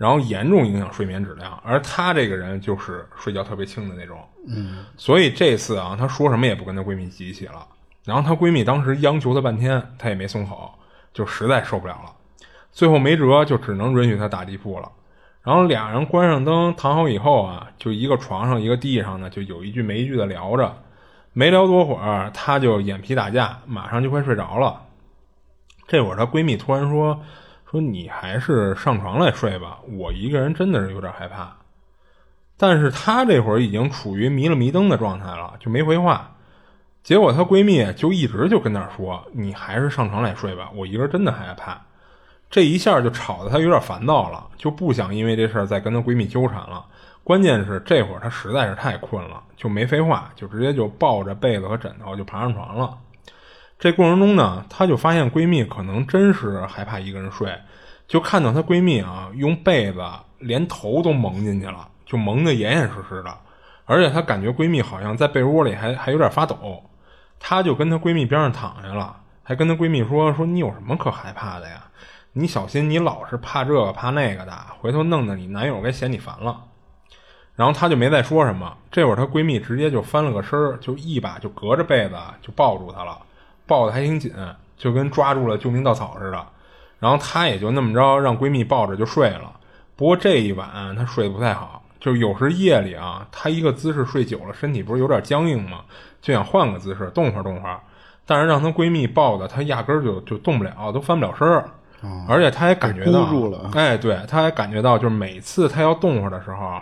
然后严重影响睡眠质量，而她这个人就是睡觉特别轻的那种，嗯，所以这次啊，她说什么也不跟她闺蜜一起了。然后她闺蜜当时央求她半天，她也没松口，就实在受不了了，最后没辙，就只能允许她打地铺了。然后俩人关上灯躺好以后啊，就一个床上一个地上呢，就有一句没一句的聊着。没聊多会儿，她就眼皮打架，马上就快睡着了。这会儿她闺蜜突然说：“说你还是上床来睡吧，我一个人真的是有点害怕。”但是她这会儿已经处于迷了迷瞪的状态了，就没回话。结果她闺蜜就一直就跟那儿说：“你还是上床来睡吧，我一个人真的害怕。”这一下就吵得她有点烦躁了，就不想因为这事儿再跟她闺蜜纠缠了。关键是这会儿她实在是太困了，就没废话，就直接就抱着被子和枕头就爬上床了。这过程中呢，她就发现闺蜜可能真是害怕一个人睡，就看到她闺蜜啊用被子连头都蒙进去了，就蒙得严严实实的，而且她感觉闺蜜好像在被窝里还还有点发抖，她就跟她闺蜜边上躺下了，还跟她闺蜜说说你有什么可害怕的呀？你小心你老是怕这个怕那个的，回头弄得你男友该嫌你烦了。然后她就没再说什么。这会儿她闺蜜直接就翻了个身儿，就一把就隔着被子就抱住她了，抱的还挺紧，就跟抓住了救命稻草似的。然后她也就那么着让闺蜜抱着就睡了。不过这一晚她睡得不太好，就有时夜里啊，她一个姿势睡久了，身体不是有点僵硬吗？就想换个姿势动会儿动会儿。但是让她闺蜜抱的，她压根儿就就动不了，都翻不了身儿。而且她还感觉到，哎，对，她还感觉到，就是每次她要动会儿的时候。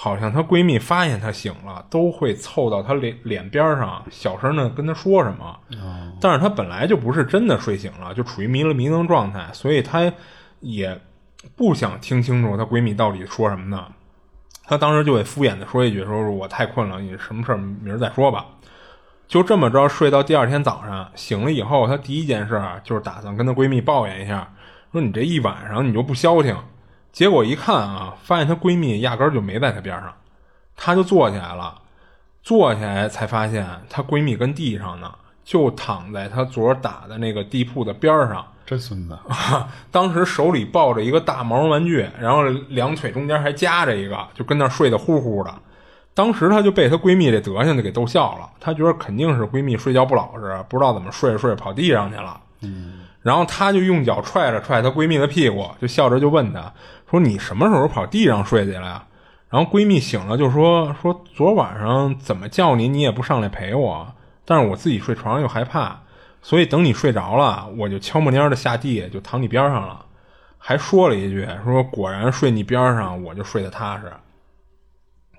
好像她闺蜜发现她醒了，都会凑到她脸脸边上，小声的跟她说什么。但是她本来就不是真的睡醒了，就处于迷了迷瞪状态，所以她也不想听清楚她闺蜜到底说什么呢。她当时就会敷衍的说一句：“说我太困了，你什么事儿明儿再说吧。”就这么着睡到第二天早上醒了以后，她第一件事就是打算跟她闺蜜抱怨一下，说你这一晚上你就不消停。结果一看啊，发现她闺蜜压根儿就没在她边上，她就坐起来了，坐起来才发现她闺蜜跟地上呢，就躺在她昨儿打的那个地铺的边上。真孙子！当时手里抱着一个大毛绒玩具，然后两腿中间还夹着一个，就跟那睡得呼呼的。当时她就被她闺蜜这德行就给逗笑了，她觉得肯定是闺蜜睡觉不老实，不知道怎么睡着睡着跑地上去了。嗯。然后她就用脚踹了踹她闺蜜的屁股，就笑着就问她。说你什么时候跑地上睡去了呀？然后闺蜜醒了就说说昨晚上怎么叫你你也不上来陪我，但是我自己睡床上又害怕，所以等你睡着了我就悄没蔫的下地就躺你边上了，还说了一句说果然睡你边上我就睡得踏实。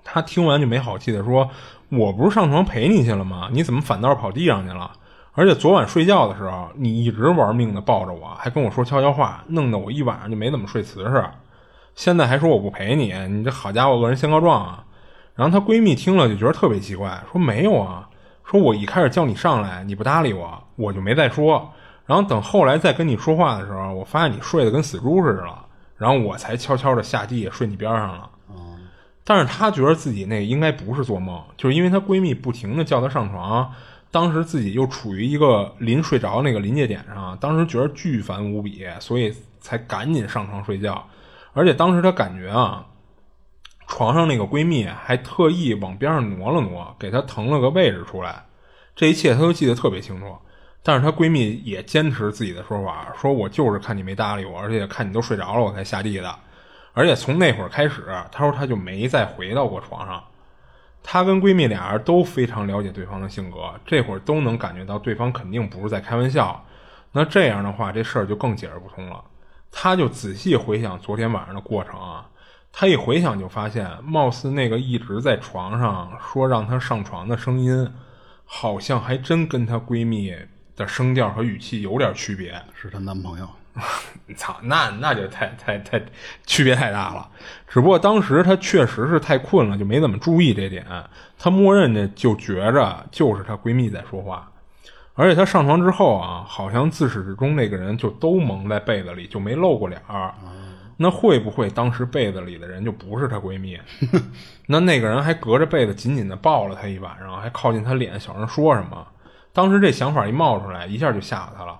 她听完就没好气的说我不是上床陪你去了吗？你怎么反倒跑地上去了？而且昨晚睡觉的时候你一直玩命的抱着我，还跟我说悄悄话，弄得我一晚上就没怎么睡瓷实。现在还说我不陪你，你这好家伙，恶人先告状啊！然后她闺蜜听了就觉得特别奇怪，说没有啊，说我一开始叫你上来你不搭理我，我就没再说。然后等后来再跟你说话的时候，我发现你睡得跟死猪似的了，然后我才悄悄的下地睡你边上了。但是她觉得自己那应该不是做梦，就是因为她闺蜜不停的叫她上床，当时自己又处于一个临睡着那个临界点上，当时觉得巨烦无比，所以才赶紧上床睡觉。而且当时她感觉啊，床上那个闺蜜还特意往边上挪了挪，给她腾了个位置出来。这一切她都记得特别清楚。但是她闺蜜也坚持自己的说法，说我就是看你没搭理我，而且看你都睡着了，我才下地的。而且从那会儿开始，她说她就没再回到过床上。她跟闺蜜俩人都非常了解对方的性格，这会儿都能感觉到对方肯定不是在开玩笑。那这样的话，这事儿就更解释不通了。他就仔细回想昨天晚上的过程啊，他一回想就发现，貌似那个一直在床上说让她上床的声音，好像还真跟她闺蜜的声调和语气有点区别。是她男朋友？操，那那就太太太区别太大了。只不过当时她确实是太困了，就没怎么注意这点。她默认的就觉着就是她闺蜜在说话。而且她上床之后啊，好像自始至终那个人就都蒙在被子里，就没露过脸儿。那会不会当时被子里的人就不是她闺蜜？那那个人还隔着被子紧紧的抱了她一晚上，还靠近她脸小声说什么？当时这想法一冒出来，一下就吓她了。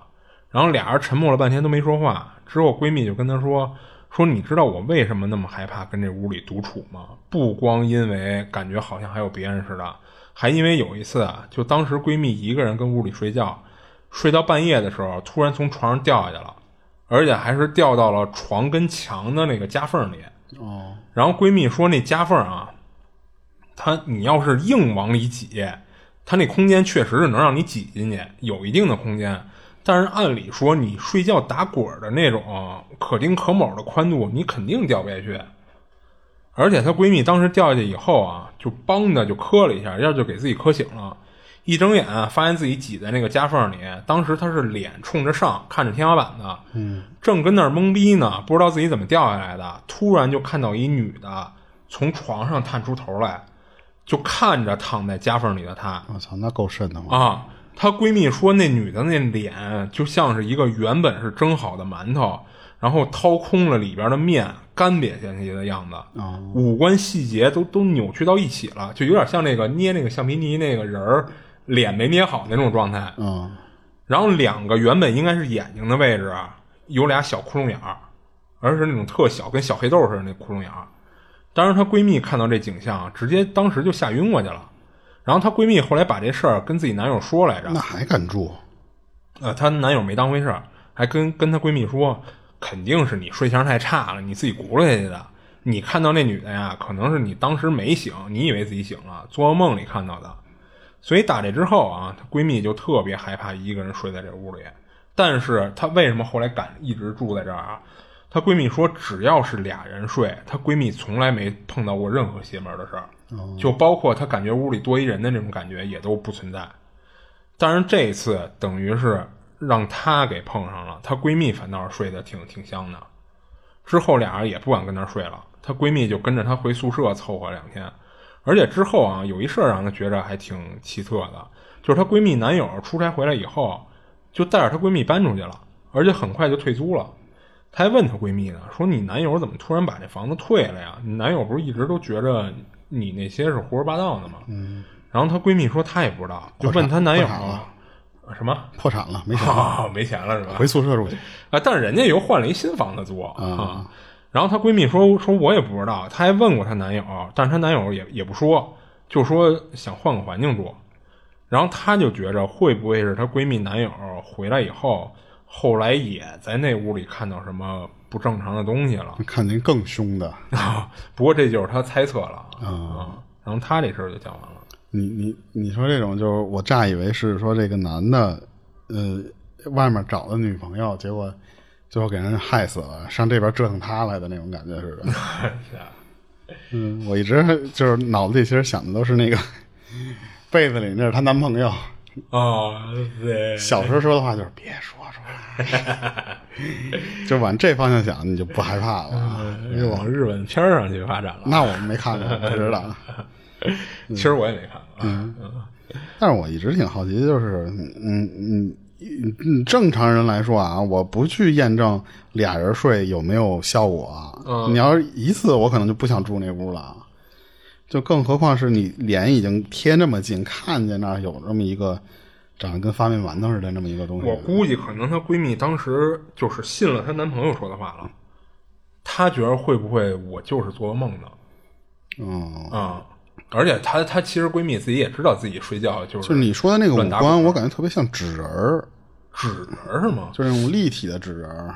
然后俩人沉默了半天都没说话。之后闺蜜就跟她说：“说你知道我为什么那么害怕跟这屋里独处吗？不光因为感觉好像还有别人似的。”还因为有一次啊，就当时闺蜜一个人跟屋里睡觉，睡到半夜的时候，突然从床上掉下去了，而且还是掉到了床跟墙的那个夹缝里。哦。然后闺蜜说那夹缝啊，她你要是硬往里挤，它那空间确实是能让你挤进去，有一定的空间。但是按理说，你睡觉打滚的那种可丁可卯的宽度，你肯定掉不下去。而且她闺蜜当时掉下去以后啊，就梆的就磕了一下，一下就给自己磕醒了。一睁眼发现自己挤在那个夹缝里，当时她是脸冲着上看着天花板的，嗯，正跟那儿懵逼呢，不知道自己怎么掉下来的。突然就看到一女的从床上探出头来，就看着躺在夹缝里的她。我操，那够瘆的慌啊！她闺蜜说，那女的那脸就像是一个原本是蒸好的馒头，然后掏空了里边的面，干瘪下去的样子，五官细节都都扭曲到一起了，就有点像那个捏那个橡皮泥那个人儿。脸没捏好那种状态，嗯，然后两个原本应该是眼睛的位置啊，有俩小窟窿眼儿，而是那种特小，跟小黑豆似的那窟窿眼儿。当时她闺蜜看到这景象，直接当时就吓晕过去了。然后她闺蜜后来把这事儿跟自己男友说来着，那还敢住？呃，她男友没当回事儿，还跟跟她闺蜜说，肯定是你睡相太差了，你自己轱辘下去的。你看到那女的呀，可能是你当时没醒，你以为自己醒了，做噩梦里看到的。所以打这之后啊，她闺蜜就特别害怕一个人睡在这屋里。但是她为什么后来敢一直住在这儿啊？她闺蜜说，只要是俩人睡，她闺蜜从来没碰到过任何邪门的事儿，就包括她感觉屋里多一人的那种感觉也都不存在。但是这次等于是让她给碰上了，她闺蜜反倒是睡得挺挺香的。之后俩人也不敢跟那睡了，她闺蜜就跟着她回宿舍凑合两天。而且之后啊，有一事儿让她觉着还挺奇特的，就是她闺蜜男友出差回来以后，就带着她闺蜜搬出去了，而且很快就退租了。她还问她闺蜜呢，说你男友怎么突然把这房子退了呀？你男友不是一直都觉着你那些是胡说八道的吗？嗯。然后她闺蜜说她也不知道，就问她男友什么破产了，没钱了，没钱了是吧？回宿舍住去啊！但是人家又换了一新房子租啊。然后她闺蜜说：“说我也不知道，她还问过她男友，但是她男友也也不说，就说想换个环境住。然后她就觉着会不会是她闺蜜男友回来以后，后来也在那屋里看到什么不正常的东西了？看您更凶的啊。不过这就是她猜测了啊。然后她这事儿就讲完了。你你你说这种，就是我乍以为是说这个男的，呃，外面找的女朋友，结果。”最后给人害死了，上这边折腾他来的那种感觉似的。嗯，我一直就是脑子里其实想的都是那个被子里那是她男朋友。哦，对。小时候说的话就是别说出来，就往这方向想，你就不害怕了。就往日本片上去发展了。那我们没看过，不知道。其实我也没看过。嗯嗯。但是我一直挺好奇，就是嗯嗯。嗯，正常人来说啊，我不去验证俩人睡有没有效果。你要是一次，我可能就不想住那屋了。就更何况是你脸已经贴那么近，看见那有这么一个长得跟发面馒头似的那么一个东西。我估计可能她闺蜜当时就是信了她男朋友说的话了。她觉得会不会我就是做噩梦呢？嗯啊。而且她她其实闺蜜自己也知道自己睡觉就是就是你说的那个五官，我感觉特别像纸人儿，纸人是吗？就是那种立体的纸人儿，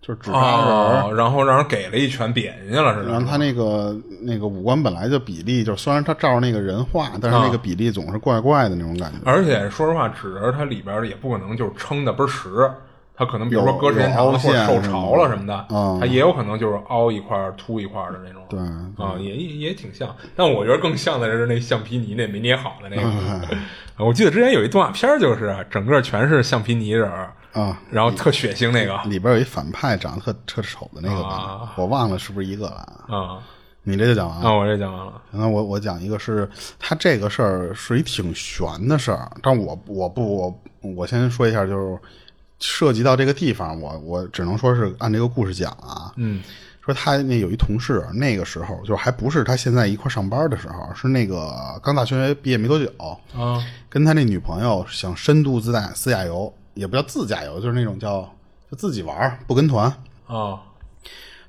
就是纸扎人然后让人给了一拳扁下去了似的。然后他那个那个五官本来就比例，就虽然他照着那个人画，但是那个比例总是怪怪的那种感觉。而且说实话，纸人它里边也不可能就是撑的倍儿实。它可能比如说搁时间长了或者受潮了什么的，它也有可能就是凹一块凸一块的那种。对啊，也也挺像。但我觉得更像的是那橡皮泥那没捏好的那个。我记得之前有一动画片，就是整个全是橡皮泥人啊，然后特血腥那个。里边有一反派长得特特丑的那个吧，我忘了是不是一个了啊？你这就讲完了。啊，我这讲完了。那我我讲一个，是他这个事儿是一挺悬的事儿，但我我不我我先说一下，就是。涉及到这个地方，我我只能说是按这个故事讲啊。嗯，说他那有一同事，那个时候就还不是他现在一块上班的时候，是那个刚大学毕业没多久啊，跟他那女朋友想深度自驾自驾游，也不叫自驾游，就是那种叫就自己玩，不跟团啊，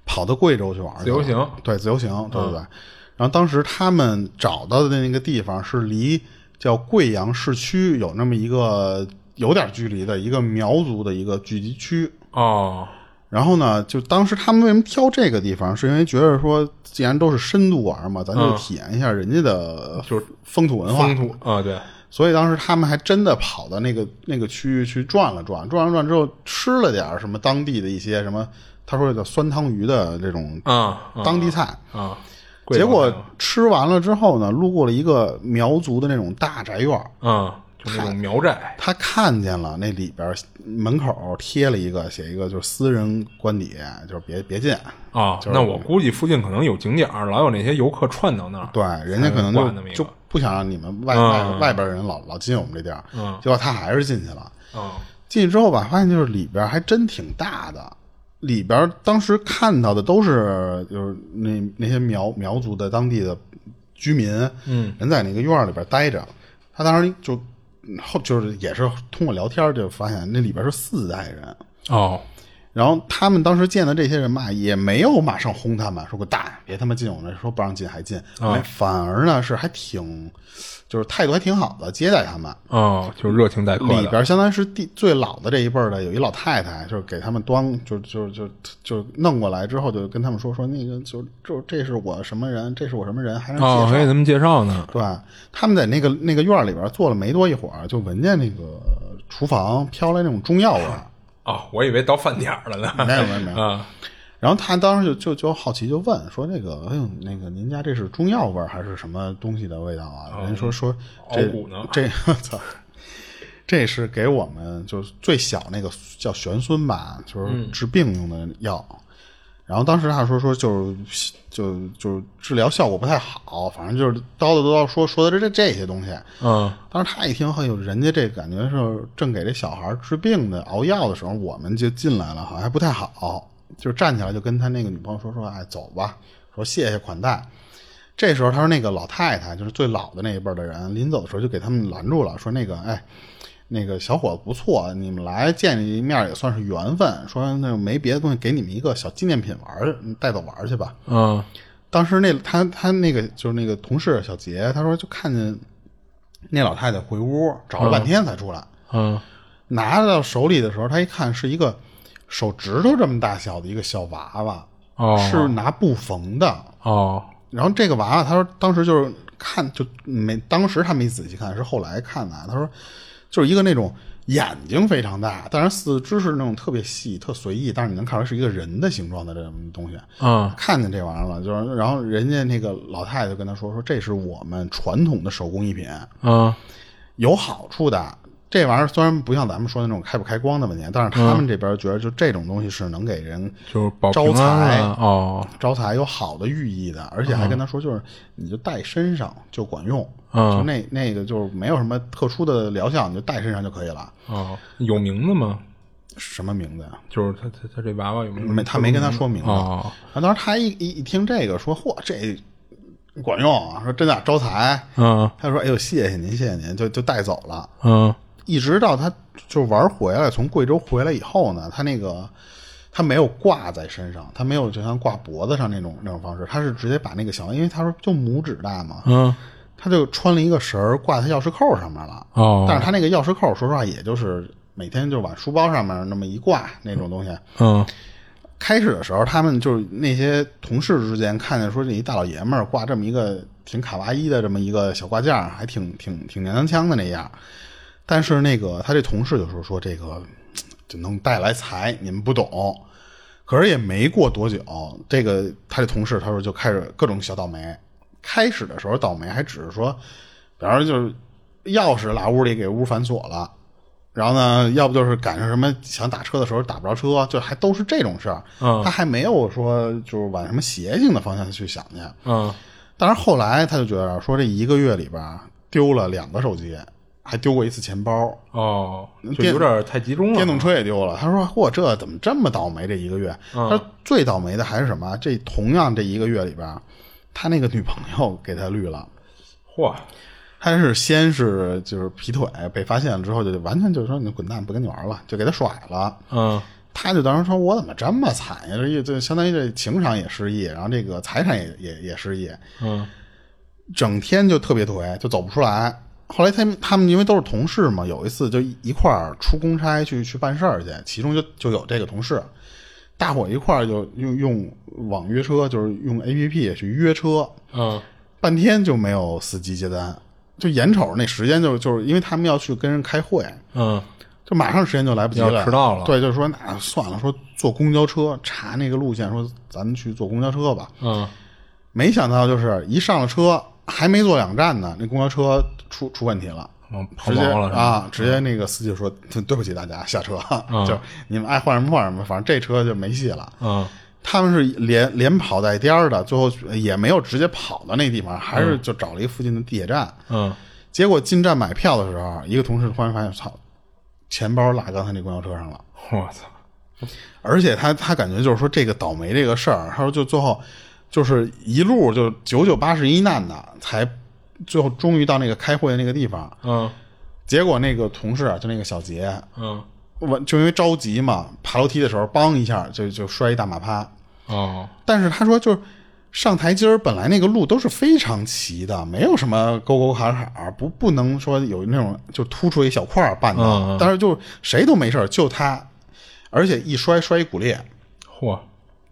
跑到贵州去玩，自由行，对，自由行，对对对。然后当时他们找到的那个地方是离叫贵阳市区有那么一个。有点距离的一个苗族的一个聚集区。哦，然后呢，就当时他们为什么挑这个地方，是因为觉得说，既然都是深度玩嘛，咱就体验一下人家的就是风土文化。风 土啊，对，所以当时他们还真的跑到那个那个区域去转了转，转了转之后吃了点什么当地的一些什么，他说叫酸汤鱼的这种啊啊当地菜。啊，贵结果吃完了之后呢，路过了一个苗族的那种大宅院儿，啊，就那种苗寨他看见了那里边门口贴了一个写一个就是私人官邸，就是别别进。啊，那我估计附近可能有景点儿，老有那些游客串到那儿。对，人家可能就就不想让你们外嗯外外边人老老进我们这地儿，嗯结果他还是进去了。嗯进去之后吧，发现就是里边还真挺大的，里边当时看到的都是就是那那些苗苗族的当地的居民，嗯，人在那个院里边待着。他当时就后就是也是通过聊天就发现那里边是四代人，哦。然后他们当时见的这些人嘛，也没有马上轰他们，说滚蛋，别他妈进我们这，说不让进还进，哦反而呢是还挺，就是态度还挺好的，接待他们。哦，就热情待客。里边相当于是第最老的这一辈儿的，有一老太太，就是给他们端，就就就就弄过来之后，就跟他们说说那个就就这是我什么人，这是我什么人，还让介哦，绍。还给他们介绍呢。对，他们在那个那个院儿里边坐了没多一会儿，就闻见那个厨房飘来那种中药味儿。哦，我以为到饭点儿了呢。没有没有没有啊然后他当时就就就好奇就问说那个哎呦那个您家这是中药味儿还是什么东西的味道啊？人说说这呢这 操，这是给我们就是最小那个叫玄孙吧，就是治病用的药。然后当时他说说就是就就治疗效果不太好，反正就是叨叨叨叨说说的这这些东西。嗯当时他一听，哎呦，人家这感觉是正给这小孩治病的熬药的时候，我们就进来了，好像还不太好，就站起来就跟他那个女朋友说说，哎，走吧，说谢谢款待。这时候他说那个老太太就是最老的那一辈的人，临走的时候就给他们拦住了，说那个哎。那个小伙子不错，你们来见一面也算是缘分。说那没别的东西，给你们一个小纪念品玩，带走玩去吧。嗯当时那他他那个就是那个同事小杰，他说就看见那老太太回屋找了半天才出来，嗯拿到手里的时候，他一看是一个手指头这么大小的一个小娃娃，哦是拿布缝的。哦然后这个娃娃，他说当时就是看就没，当时他没仔细看，是后来看的。他说就是一个那种眼睛非常大，但是四肢是那种特别细、特随意，但是你能看出来是一个人的形状的这种东西。嗯看见这玩意儿了，就是然后人家那个老太太就跟他说说这是我们传统的手工艺品，嗯有好处的。这玩意儿虽然不像咱们说的那种开不开光的问题，但是他们这边觉得就这种东西是能给人就是保招财啊哦招财有好的寓意的，而且还跟他说就是你就带身上就管用，嗯就那那个就是没有什么特殊的疗效，你就带身上就可以了。哦，有名字吗？什么名字呀？就是他他他这娃娃有名字？没，他没跟他说名字。哦啊，当时他一一一听这个，说嚯，这管用啊！说真的招财。嗯他说：“哎呦，谢谢您，谢谢您，就就带走了。嗯一直到他就玩回来，从贵州回来以后呢，他那个他没有挂在身上，他没有就像挂脖子上那种那种方式，他是直接把那个小，因为他说就拇指大嘛，嗯他就穿了一个绳儿挂在钥匙扣上面了。哦但是他那个钥匙扣，说实话，也就是每天就往书包上面那么一挂那种东西。嗯开始的时候，他们就是那些同事之间看见说这一大老爷们儿挂这么一个挺卡哇伊的这么一个小挂件，还挺挺挺娘娘腔的那样。但是那个他这同事就说说这个 就能带来财，你们不懂。可是也没过多久，这个他这同事他说就开始各种小倒霉。开始的时候倒霉还只是说，比方说就是钥匙落屋里给屋反锁了，然后呢，要不就是赶上什么想打车的时候打不着车，就还都是这种事儿。嗯他还没有说就是往什么邪性的方向去想去。嗯但是后来他就觉得说这一个月里边丢了两个手机，还丢过一次钱包，哦，就电有点太集中了。电动车也丢了。他说：“嚯，这怎么这么倒霉？这一个月，嗯他说最倒霉的还是什么？这同样这一个月里边，他那个女朋友给他绿了。嚯，他是先是就是劈腿被发现了之后，就完全就是说你滚蛋，不跟你玩了，就给他甩了。嗯他就当时说：“我怎么这么惨呀？这相当于这情场也失忆，然后这个财产也也也失忆，嗯整天就特别颓，就走不出来。后来他们他们因为都是同事嘛，有一次就一块儿出公差去去办事儿去，其中就就有这个同事，大伙一块儿就用用网约车，就是用 A P P 去约车，嗯半天就没有司机接单。就眼瞅着那时间就就是因为他们要去跟人开会，嗯就马上时间就来不及了，要迟到了对，就是说那算了，说坐公交车查那个路线，说咱们去坐公交车吧。嗯没想到就是一上了车，还没坐两站呢，那公交车出出问题了。嗯，抛直接锚了是吧？啊！直接那个司机说：“对不起大家，下车，就你们爱换什么换什么，反正这车就没戏了。”嗯他们是连连跑带颠儿的，最后也没有直接跑到那地方，还是就找了一附近的地铁站。嗯结果进站买票的时候，一个同事突然发现，操，钱包落刚才那公交车上了。我操，而且他他感觉就是说这个倒霉这个事儿，他说就最后就是一路就九九八十一难的，才最后终于到那个开会的那个地方。嗯结果那个同事啊就那个小杰，嗯我就因为着急嘛，爬楼梯的时候，梆一下就就摔一大马趴。哦但是他说，就是上台阶儿本来那个路都是非常齐的，没有什么沟沟坎坎儿，不不能说有那种就突出一小块儿绊嗯的。嗯但是就谁都没事儿就他，而且一摔摔一骨裂。嚯，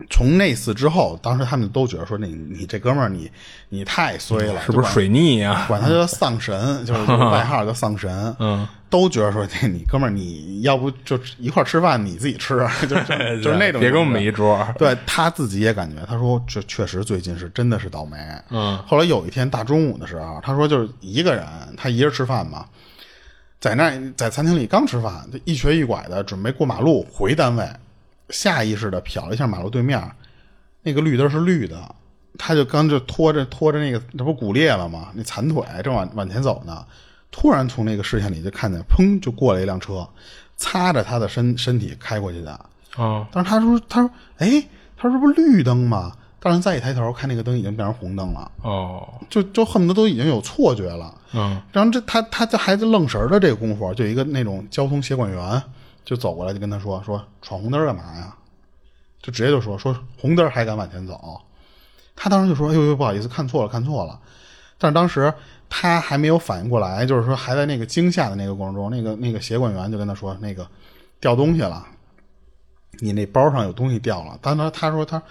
从那次之后，当时他们都觉得说你你这哥们儿你你太衰了，是不是水逆呀？管他叫丧神，就是外号叫丧神。嗯，都觉得说这你哥们儿你要不就一块儿吃饭你自己吃，就就 就是那种。别跟我们一桌。对他自己也感觉，他说这确实最近是真的是倒霉。嗯，后来有一天大中午的时候，他说就是一个人，他一人吃饭嘛，在那在餐厅里刚吃饭，就一瘸一拐的准备过马路回单位，下意识的瞟了一下马路对面，那个绿灯是绿的，他就刚就拖着拖着那个，这不骨裂了吗？那残腿正往往前走呢，突然从那个视线里就看见，砰就过来一辆车，擦着他的身身体开过去的。啊但是他说，他说，哎，他说这不是绿灯吗？但是再一抬头看，那个灯已经变成红灯了，哦就就恨不得都已经有错觉了。嗯然后这他他这孩子愣神儿的这个功夫，就有一个那种交通协管员就走过来，就跟他说说闯红灯干嘛呀？就直接就说说红灯还敢往前走？他当时就说哎呦呦不好意思，看错了看错了。但是当时他还没有反应过来，就是说还在那个惊吓的那个过程中，那个那个协管员就跟他说那个掉东西了，你那包上有东西掉了。当时他说他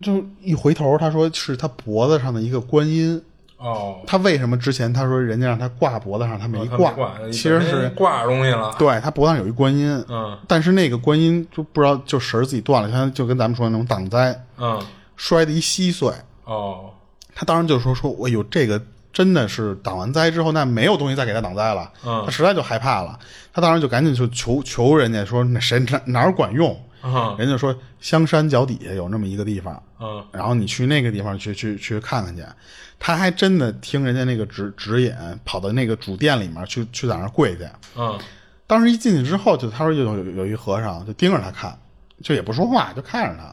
就一回头，他说是他脖子上的一个观音。哦，他为什么之前他说人家让他挂脖子上，他没他挂？挂，其实是挂东西了。对他脖子上有一观音，嗯但是那个观音就不知道就绳自己断了，像就跟咱们说那种挡灾，嗯摔的一稀碎。哦他当时就说说，哎呦，这个真的是挡完灾之后，那没有东西再给他挡灾了，嗯他实在就害怕了，他当时就赶紧就求求人家说，那谁哪哪儿管用？嗯人家说香山脚底下有那么一个地方，嗯然后你去那个地方去去去看看去，他还真的听人家那个指指引，跑到那个主殿里面去去在那儿跪去。嗯当时一进去之后，就他说有有有一和尚就盯着他看，就也不说话，就看着他。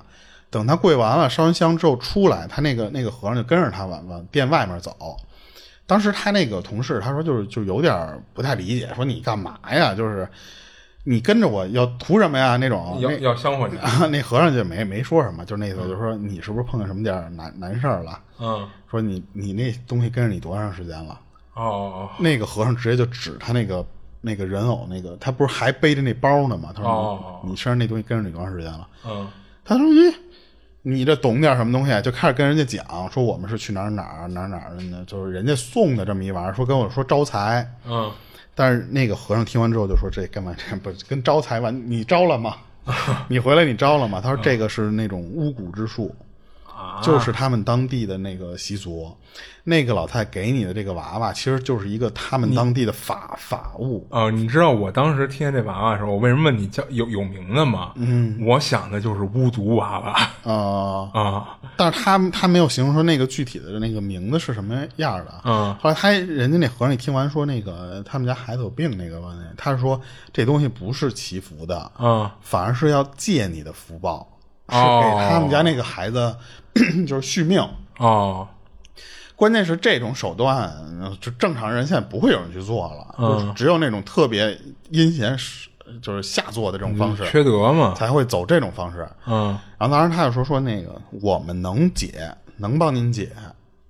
等他跪完了，烧完香之后出来，他那个那个和尚就跟着他往往店外面走。当时他那个同事他说就是就有点不太理解，说你干嘛呀？就是你跟着我要图什么呀？那种要那要香火去。啊，那和尚就没没说什么，就那意思，就是说你是不是碰见什么点难难事儿了？嗯说你你那东西跟着你多长时间了？哦那个和尚直接就指他那个那个人偶，那个他不是还背着那包呢吗？他说哦你你身上那东西跟着你多长时间了？嗯他说咦，你这懂点什么东西？就开始跟人家讲说我们是去哪儿哪儿哪儿哪儿的呢，就是人家送的这么一玩意儿，说跟我说招财。嗯但是那个和尚听完之后就说：“这干嘛？这不跟招财完？你招了吗？你回来你招了吗？”他说：“这个是那种巫蛊之术，啊就是他们当地的那个习俗。那个老太太给你的这个娃娃，其实就是一个他们当地的法法物。哦，你知道我当时听见这娃娃的时候，我为什么问你叫有有名的吗？嗯，我想的就是巫族娃娃呃，啊。但是他他没有形容说那个具体的那个名字是什么样的。嗯后来他人家那和尚一听完说那个他们家孩子有病那个问题，他是说这东西不是祈福的，嗯反而是要借你的福报，是哦给他们家那个孩子 就是续命。哦关键是这种手段，呃就正常人现在不会有人去做了，嗯就是只有那种特别阴险、就是下作的这种方式，缺德嘛。才会走这种方式。嗯然后当时他就说说那个我们能解，能帮您解。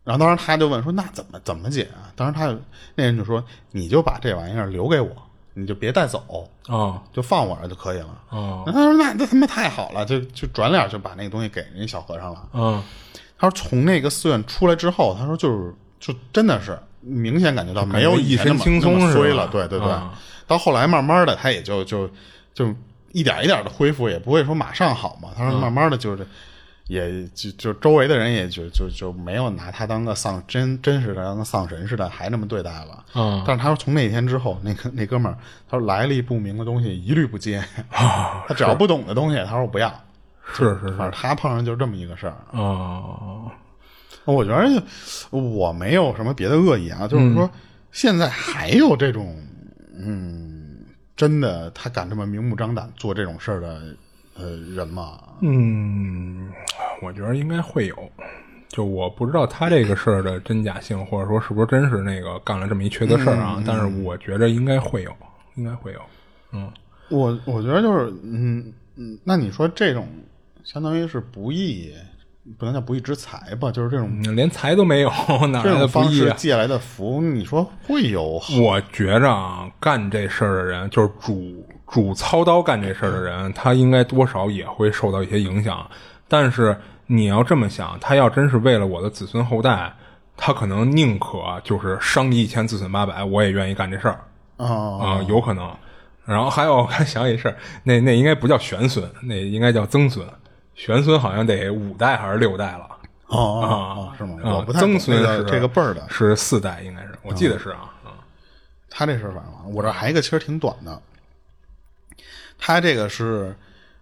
然后当时他就问说那怎么怎么解啊？当时他就那人就说你就把这玩意儿留给我，你就别带走，哦就放我这儿就可以了。哦然后他说那那他妈太好了，就就转脸就把那个东西给人家小和尚了。嗯他说从那个寺院出来之后，他说就是就真的是明显感觉到没有以前那么一身轻松。对对对，啊到后来慢慢的他也就就就一点一点的恢复，也不会说马上好嘛。他嗯说慢慢的就是。也就就周围的人也就就就没有拿他当个丧真真实的当个丧神似的，还那么对待了。嗯但是他说从那天之后，那个那哥们儿他说来历不明的东西一律不接，他只要不懂的东西，他说我不要。是是是反正他碰上就这么一个事儿。哦，我觉得我没有什么别的恶意啊，就是说现在还有这种，嗯，真的他敢这么明目张胆做这种事儿的呃人吗？嗯，我觉得应该会有。就我不知道他这个事儿的真假性，或者说是不是真是那个干了这么一缺德事儿啊？但是我觉着应该会有，应该会有。嗯，我我觉得就是，嗯嗯，那你说这种相当于是不义，不能叫不义之财吧？就是这种、嗯连财都没有，哪来的种方不义啊？式借来的福，你说会有？我觉着啊，干这事儿的人，就是主主操刀干这事儿的人，他应该多少也会受到一些影响。但是你要这么想，他要真是为了我的子孙后代，他可能宁可就是伤敌一千，自损八百，我也愿意干这事儿啊、啊、有可能。然后还有，我 还想起一事儿，那那应该不叫玄孙，那应该叫曾孙。玄孙好像得五代还是六代了哦哦啊哦，是吗？啊我不太懂曾孙是那个这个辈儿的，是四代，应该是，我记得是啊。啊他这事儿反正我这还一个其实挺短的，他这个是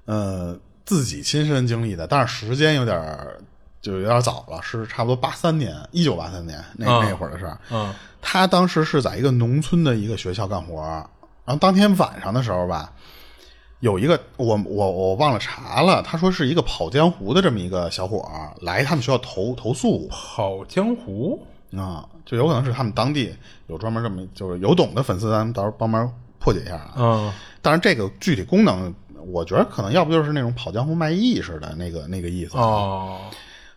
呃自己亲身经历的，但是时间有点儿就有点早了，是差不多八三年，一九八三年那、啊那会儿的事儿。嗯他当时是在一个农村的一个学校干活，然后当天晚上的时候吧，有一个我我我忘了查了，他说是一个跑江湖的这么一个小伙儿来他们学校投投诉，跑江湖啊，就有可能是他们当地有专门这么就是有懂的粉丝，咱们到时候帮忙破解一下啊。嗯但是，这个具体功能，我觉得可能要不就是那种跑江湖卖艺似的那个那个意思。哦，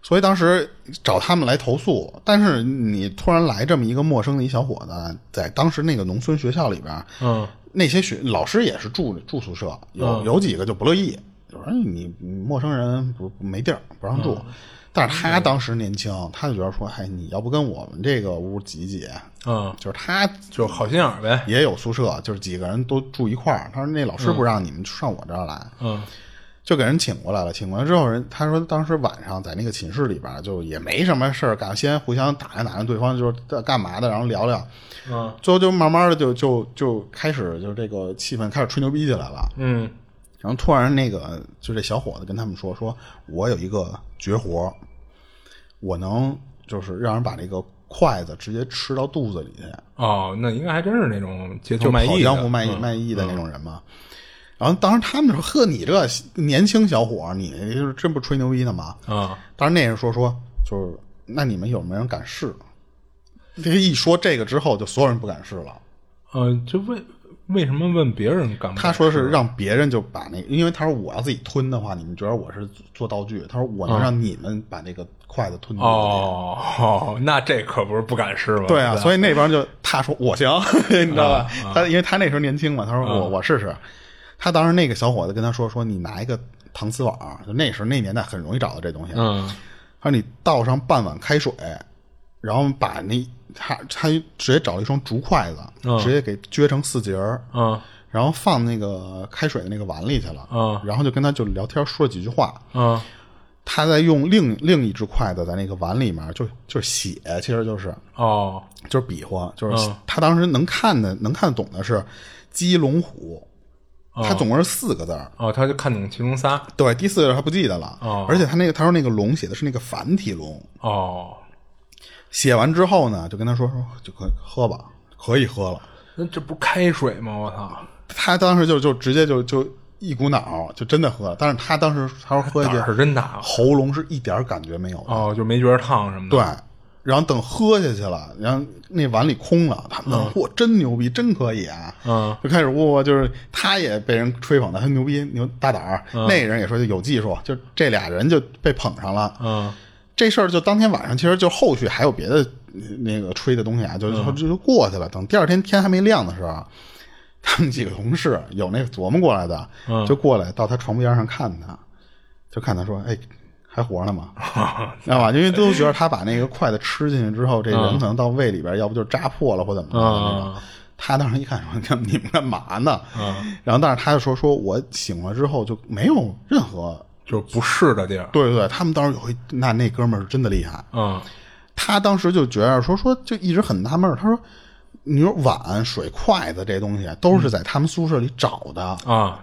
所以当时找他们来投诉，但是你突然来这么一个陌生的一小伙子，在当时那个农村学校里边，嗯。那些学老师也是住住宿舍，有、嗯。有几个就不乐意，就说哎你你陌生人不没地儿不让住。嗯。但是他当时年轻，他就觉得说，哎，你要不跟我们这个屋挤挤，嗯，就是他就好心眼儿呗。也有宿舍，就是几个人都住一块儿。他说那老师不让你们上我这儿来，嗯就给人请过来了。请过来之后，人他说当时晚上在那个寝室里边，就也没什么事儿干，先互相打听打听对方就是在干嘛的，然后聊聊。嗯最后就慢慢的就就就开始就这个气氛开始吹牛逼起来了。嗯然后突然那个就这小伙子跟他们说，说我有一个绝活，我能就是让人把这个筷子直接吃到肚子里去。哦，那应该还真是那种街头就卖江湖卖艺、嗯卖艺的那种人嘛。然后当时他们说：“呵，你这年轻小伙儿，你就是真不吹牛逼呢吗啊？”当时那人说说，就是那你们有没有人敢试？这个一说这个之后，就所有人不敢试了。呃，就为为什么问别人干不？他说是让别人就把那，因为他说我要自己吞的话，你们觉得我是做道具。他说我能让你们把那个筷子吞进去。哦哦，那这可不是不敢试吗？对啊，所以那帮就他说我行，你知道吧？啊他因为他那时候年轻嘛，他说我、我试试。他当时那个小伙子跟他说说你拿一个搪瓷碗，就那时候那年代很容易找到这东西。嗯他说你倒上半碗开水，然后把那他他直接找了一双竹筷子，嗯直接给撅成四节儿，嗯然后放那个开水的那个碗里去了。嗯然后就跟他就聊天说了几句话。嗯他在用另另一只筷子在那个碗里面就就写，其实就是哦就是比划，就是嗯他当时能看的、能看得懂的是鸡、龙、虎，他总共是四个字儿。哦，他就看懂其中仨对，第四个字他不记得了。哦而且他那个他说那个龙写的是那个繁体龙。哦，写完之后呢，就跟他说说就可以喝吧，可以喝了。那这不开水吗？我操！他当时就就直接就就一股脑就真的喝了，但是他当时他说喝下胆儿去，是真大喉咙是一点感觉没有的。哦，就没觉得烫什么的。对，然后等喝下去了，然后那碗里空了，他们说嚯、真牛逼，真可以啊！嗯，就开始哇，就是他也被人吹捧的，他牛逼牛大胆儿，嗯那人也说就有技术，就这俩人就被捧上了。嗯这事儿就当天晚上，其实就后续还有别的呃那个吹的东西啊，就就就过去了。等第二天天还没亮的时候，他们几个同事有那琢磨过来的，就过来到他床边上看他，就看他说：“哎，还活着呢嘛，知道吧？因为都觉得他把那个筷子吃进去之后，这人可能到胃里边，要不就扎破了或怎么着的那种。他当时一看说：“干你们干嘛呢？”然后，但是他就说：“说我醒了之后就没有任何就是不适的地儿。对对对，他们当时有一那那哥们儿是真的厉害。嗯，他当时就觉得说说就一直很纳闷，他说：“你说碗、水、筷子这东西都是在他们宿舍里找的啊，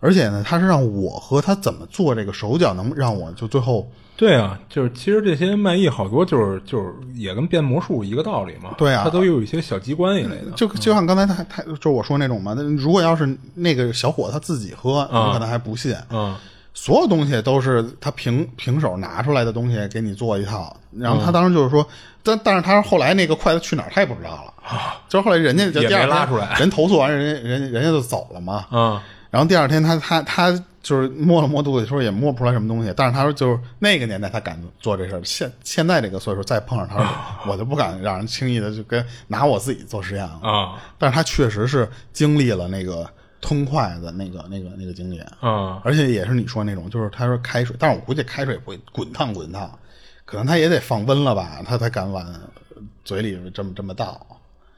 而且呢，他是让我和他怎么做这个手脚，能让我就最后对啊，就是其实这些卖艺好多就是就是也跟变魔术一个道理嘛。对啊。他都有一些小机关一类的。就就像刚才他他就我说那种嘛，那如果要是那个小伙子他自己喝，我可能还不信。嗯。所有东西都是他平平手拿出来的东西给你做一套，然后他当时就是说，但但是他后来那个筷子去哪儿他也不知道了，啊。就是后来人家就也第二拉出来。人投诉完人人人家就走了嘛，嗯然后第二天他他他就是摸了摸肚子，说也摸不出来什么东西，但是他说就是那个年代他敢做这事儿，现现在这个岁数再碰上他说，我就不敢让人轻易的就跟拿我自己做实验了，啊。但是他确实是经历了那个吞筷子那个那个那个经历，啊。而且也是你说那种，就是他说开水，但是我估计开水不会滚烫滚烫，可能他也得放温了吧，他才敢往嘴里这么这么倒。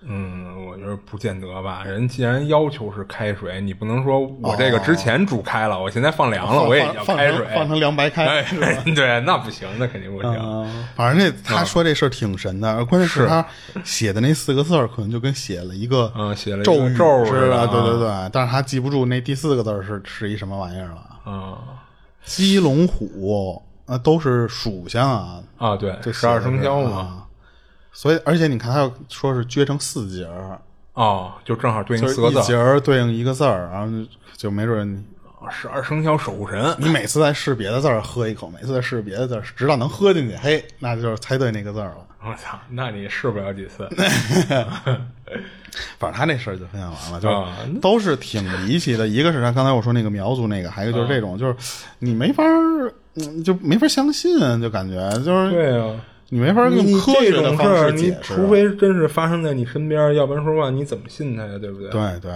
嗯，我觉得不见得吧。人既然要求是开水，你不能说我这个之前煮开了，我现在放凉了，我也放放要开水，成放成凉白开哎？对，那不行，那肯定不行。嗯，反正这他说这事儿挺神的，而关键是是他写的那四个字儿，可能就跟写了一个嗯写了一个咒语咒似的，对对啊对。但是他记不住那第四个字儿是是一什么玩意儿了。啊鸡、龙、虎，呃，都是属相啊，啊，对，这十二生肖嘛。啊所以，而且你看，他要说是撅成四节儿，哦，就正好对应就是四个字一节儿对应一个字儿，然后就就没准你十二生肖守护神。你每次在试别的字儿喝一口，每次在试别的字儿，直到能喝进去，嘿，那就是猜对那个字儿了。我操，那你试不了几次。反正他那事儿就分享完了，就都是挺离奇的。一个是他刚才我说那个苗族那个，还有就是这种，就是你没法就没法相信，就感觉就是对啊，你没法用科学的方式解释。除非真是发生在你身边，要不然说话你怎么信他呀？对不对？对对对，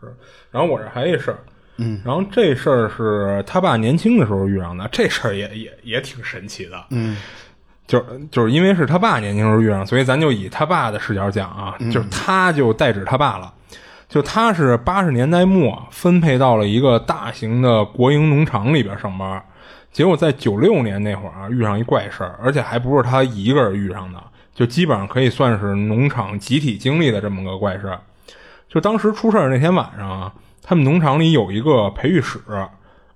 是。然后我这还一事儿，嗯，然后这事儿是他爸年轻的时候遇上的，这事儿也也也挺神奇的，嗯，就是就是因为是他爸年轻时候遇上，所以咱就以他爸的视角讲啊，就是他就代指他爸了。就他是八十年代末分配到了一个大型的国营农场里边上班，结果在九六年那会儿啊遇上一怪事儿，而且还不是他一个人遇上的，就基本上可以算是农场集体经历的这么个怪事儿。就当时出事儿那天晚上啊，他们农场里有一个培育室，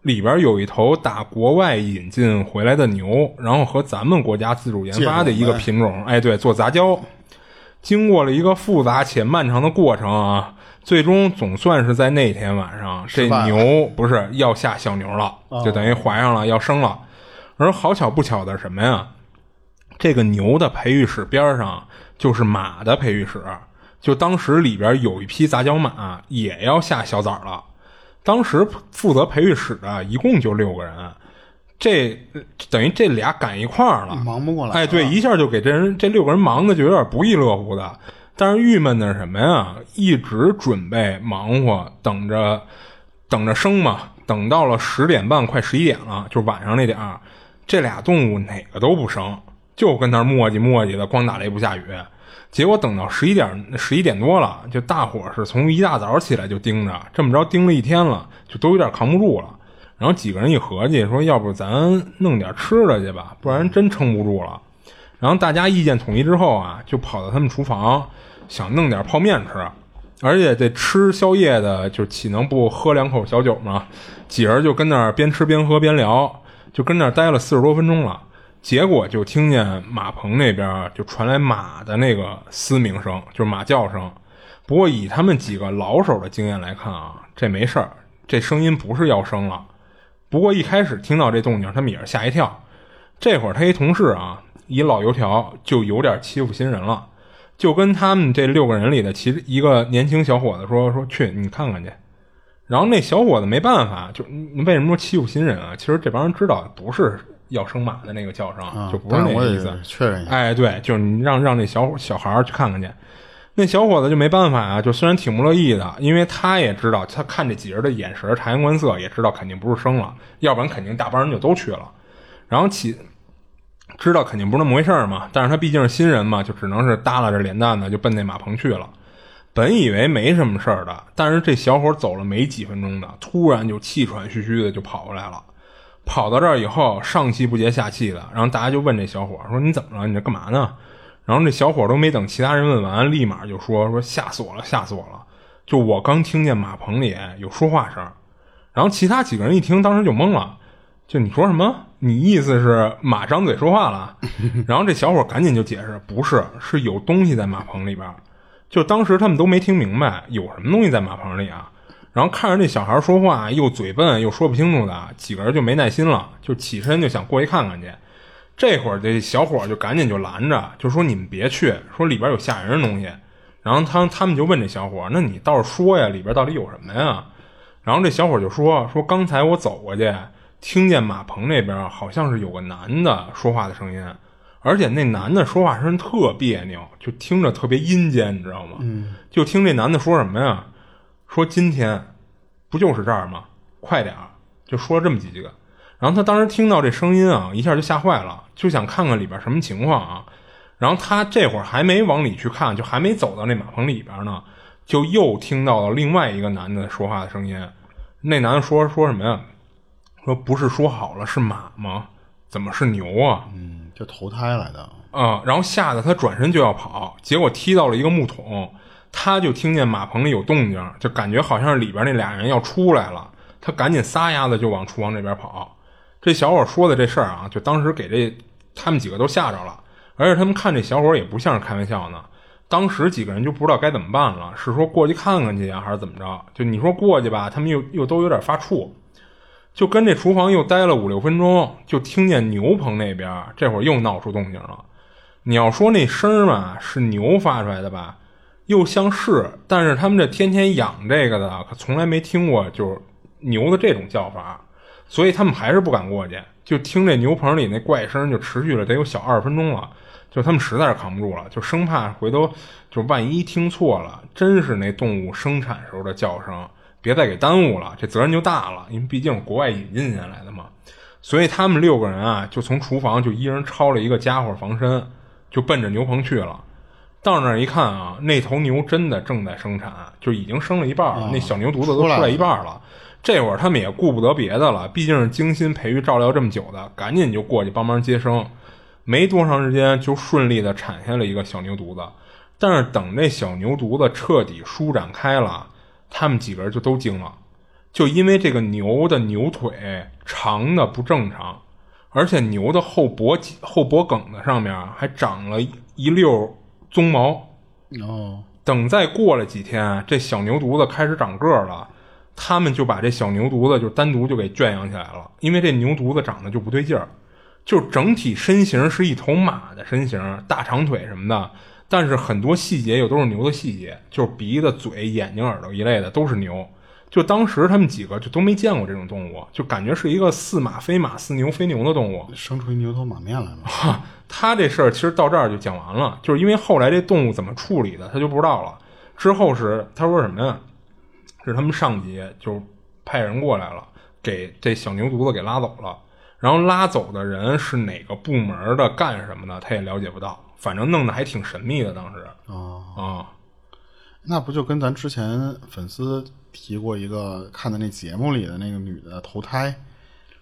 里边有一头打国外引进回来的牛，然后和咱们国家自主研发的一个品种，哎，对，做杂交。经过了一个复杂且漫长的过程啊，最终总算是在那天晚上，这牛不是要下小牛了，就等于怀上了，要生了。而好巧不巧的什么呀？这个牛的培育室边上就是马的培育室，就当时里边有一匹杂交马也要下小崽儿了。当时负责培育室的一共就六个人，这等于这俩赶一块儿了，忙不过来。哎，对，一下就给这人这六个人忙的就有点不亦乐乎的。但是郁闷的是什么呀？一直准备忙活，等着等着生嘛，等到了十点半，快十一点了，就晚上那点儿，这俩动物哪个都不生，就跟那儿磨叽磨叽的，光打雷不下雨。结果等到十一点十一点多了，就大伙是从一大早起来就盯着，这么着盯了一天了，就都有点扛不住了。然后几个人一合计，说要不咱弄点吃的去吧，不然真撑不住了。然后大家意见统一之后啊，就跑到他们厨房，想弄点泡面吃。而且这吃宵夜的，就岂能不喝两口小酒吗？几人就跟那儿边吃边喝边聊，就跟那儿待了四十多分钟了。结果就听见马棚那边就传来马的那个嘶鸣声，就是马叫声。不过以他们几个老手的经验来看啊，这没事儿，这声音不是要生了。不过一开始听到这动静，他们也是吓一跳。这会儿他一同事啊，一老油条就有点欺负新人了，就跟他们这六个人里的其中一个年轻小伙子说：“说去你看看去。”然后那小伙子没办法，就你为什么说欺负新人啊？其实这帮人知道不是要生马的那个叫声，啊就不是那个意思。确认一下。哎，对，就是你让让那小小孩去看看去。那小伙子就没办法啊，就虽然挺不乐意的，因为他也知道，他看这几人的眼神察言观色，也知道肯定不是生了，要不然肯定大帮人就都去了。然后起知道肯定不是那么回事儿嘛，但是他毕竟是新人嘛，就只能是耷拉着脸蛋子就奔那马棚去了。本以为没什么事儿的，但是这小伙走了没几分钟的，突然就气喘吁吁的就跑过来了。跑到这儿以后，上气不接下气的，然后大家就问这小伙说：“你怎么了？你这干嘛呢？”然后这小伙都没等其他人问完，立马就说：“说吓死我了，吓死我了！就我刚听见马棚里有说话声。”然后其他几个人一听，当时就懵了。就你说什么？你意思是马张嘴说话了？然后这小伙赶紧就解释：“不是，是有东西在马棚里边。”就当时他们都没听明白有什么东西在马棚里啊。然后看着那小孩说话又嘴笨又说不清楚的，几个人就没耐心了，就起身就想过去看看去。这会儿这小伙就赶紧就拦着，就说：“你们别去，说里边有吓人的东西。”然后他他们就问这小伙：“那你倒是说呀，里边到底有什么呀？”然后这小伙就说：“说刚才我走过去，听见马棚那边好像是有个男的说话的声音，而且那男的说话声特别扭，就听着特别阴间，你知道吗？嗯，就听这男的说什么呀？说今天不就是这儿吗？快点儿！就说了这么几句。然后他当时听到这声音啊，一下就吓坏了，就想看看里边什么情况啊。然后他这会儿还没往里去看，就还没走到那马棚里边呢。就又听到了另外一个男的说话的声音，那男的说说什么呀？说不是说好了是马吗？怎么是牛啊？嗯，就投胎来的啊！然后吓得他转身就要跑，结果踢到了一个木桶，他就听见马棚里有动静，就感觉好像是里边那俩人要出来了，他赶紧撒丫子就往厨房这边跑。这小伙说的这事儿啊，就当时给这他们几个都吓着了，而且他们看这小伙也不像是开玩笑呢。当时几个人就不知道该怎么办了，是说过去看看去啊，还是怎么着？就你说过去吧，他们又又都有点发怵，就跟这厨房又待了五六分钟，就听见牛棚那边这会儿又闹出动静了。你要说那声儿嘛，是牛发出来的吧？又像是，但是他们这天天养这个的，可从来没听过就是牛的这种叫法，所以他们还是不敢过去。就听这牛棚里那怪声，就持续了得有小二十分钟了。就他们实在是扛不住了，就生怕回头就万一听错了，真是那动物生产时候的叫声，别再给耽误了，这责任就大了。因为毕竟国外引进下来的嘛，所以他们六个人啊，就从厨房就一人抄了一个家伙防身，就奔着牛棚去了。到那儿一看啊，那头牛真的正在生产，就已经生了一半，那小牛犊子都出来一半了。这会儿他们也顾不得别的了，毕竟是精心培育照料这么久的，赶紧就过去帮忙接生。没多长时间，就顺利的产下了一个小牛犊子。但是等那小牛犊子彻底舒展开了，他们几个人就都惊了，就因为这个牛的牛腿长的不正常，而且牛的后脖后脖梗子上面还长了一溜鬃毛。哦，等再过了几天，这小牛犊子开始长个了，他们就把这小牛犊子就单独就给圈养起来了，因为这牛犊子长得就不对劲儿。就整体身形是一头马的身形，大长腿什么的，但是很多细节又都是牛的细节，就是鼻子、嘴、眼睛、耳朵一类的都是牛。就当时他们几个就都没见过这种动物，就感觉是一个似马非马、似牛非牛的动物，生出一牛头马面来了。他这事儿其实到这儿就讲完了，就是因为后来这动物怎么处理的他就不知道了。之后是他说什么呀？是他们上级就派人过来了，给这小牛犊子给拉走了。然后拉走的人是哪个部门的，干什么的，他也了解不到。反正弄得还挺神秘的，当时啊啊，那不就跟咱之前粉丝提过一个看的那节目里的那个女的投胎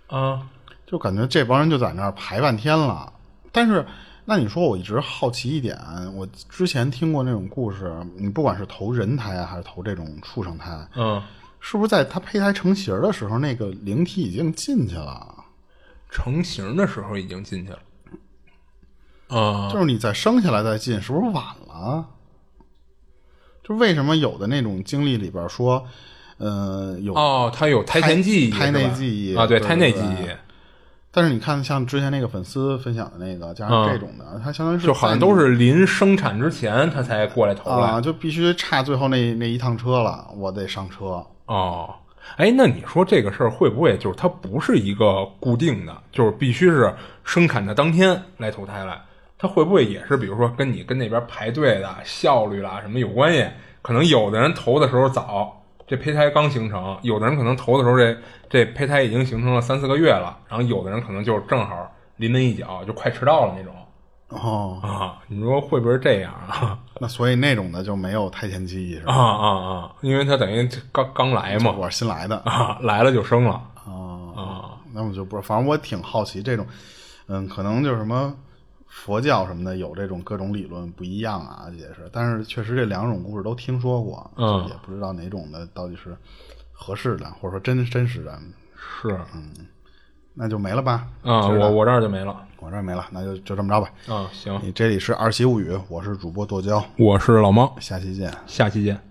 啊，就感觉这帮人就在那儿排半天了。但是，那你说我一直好奇一点，我之前听过那种故事，你不管是投人胎啊，还是投这种畜生胎，嗯，是不是在他胚胎成型的时候，那个灵体已经进去了？成型的时候已经进去了，啊，就是你再生下来再进，是不是晚了？就为什么有的那种经历里边说，呃，有哦，他有胎前记忆、胎内记忆啊，对胎内记忆。但是你看，像之前那个粉丝分享的那个，加上这种的，他相当于是就好像都是临生产之前他才过来投来，就必须差最后那那一趟车了，我得上车哦。哎，那你说这个事儿会不会就是它不是一个固定的，就是必须是生产的当天来投胎来？它会不会也是比如说跟你跟那边排队的效率啦什么有关系？可能有的人投的时候早，这胚胎刚形成；有的人可能投的时候这这胚胎已经形成了三四个月了，然后有的人可能就正好临门一脚，就快迟到了那种哦，啊。你说会不会这样啊？那所以那种的就没有胎前记忆是吧？啊啊啊！因为他等于刚刚来嘛，我是新来的啊，来了就生了啊，那我就不，反正我挺好奇这种，嗯，可能就是什么佛教什么的有这种各种理论不一样啊，也是，但是确实这两种故事都听说过，嗯也不知道哪种的到底是合适的，或者说真真实的，是嗯那就没了吧？啊，是的我我这儿就没了我这儿没了，那就就这么着吧。啊。行，你这里是二七物语，我是主播剁椒，我是老猫，下期见。下期见。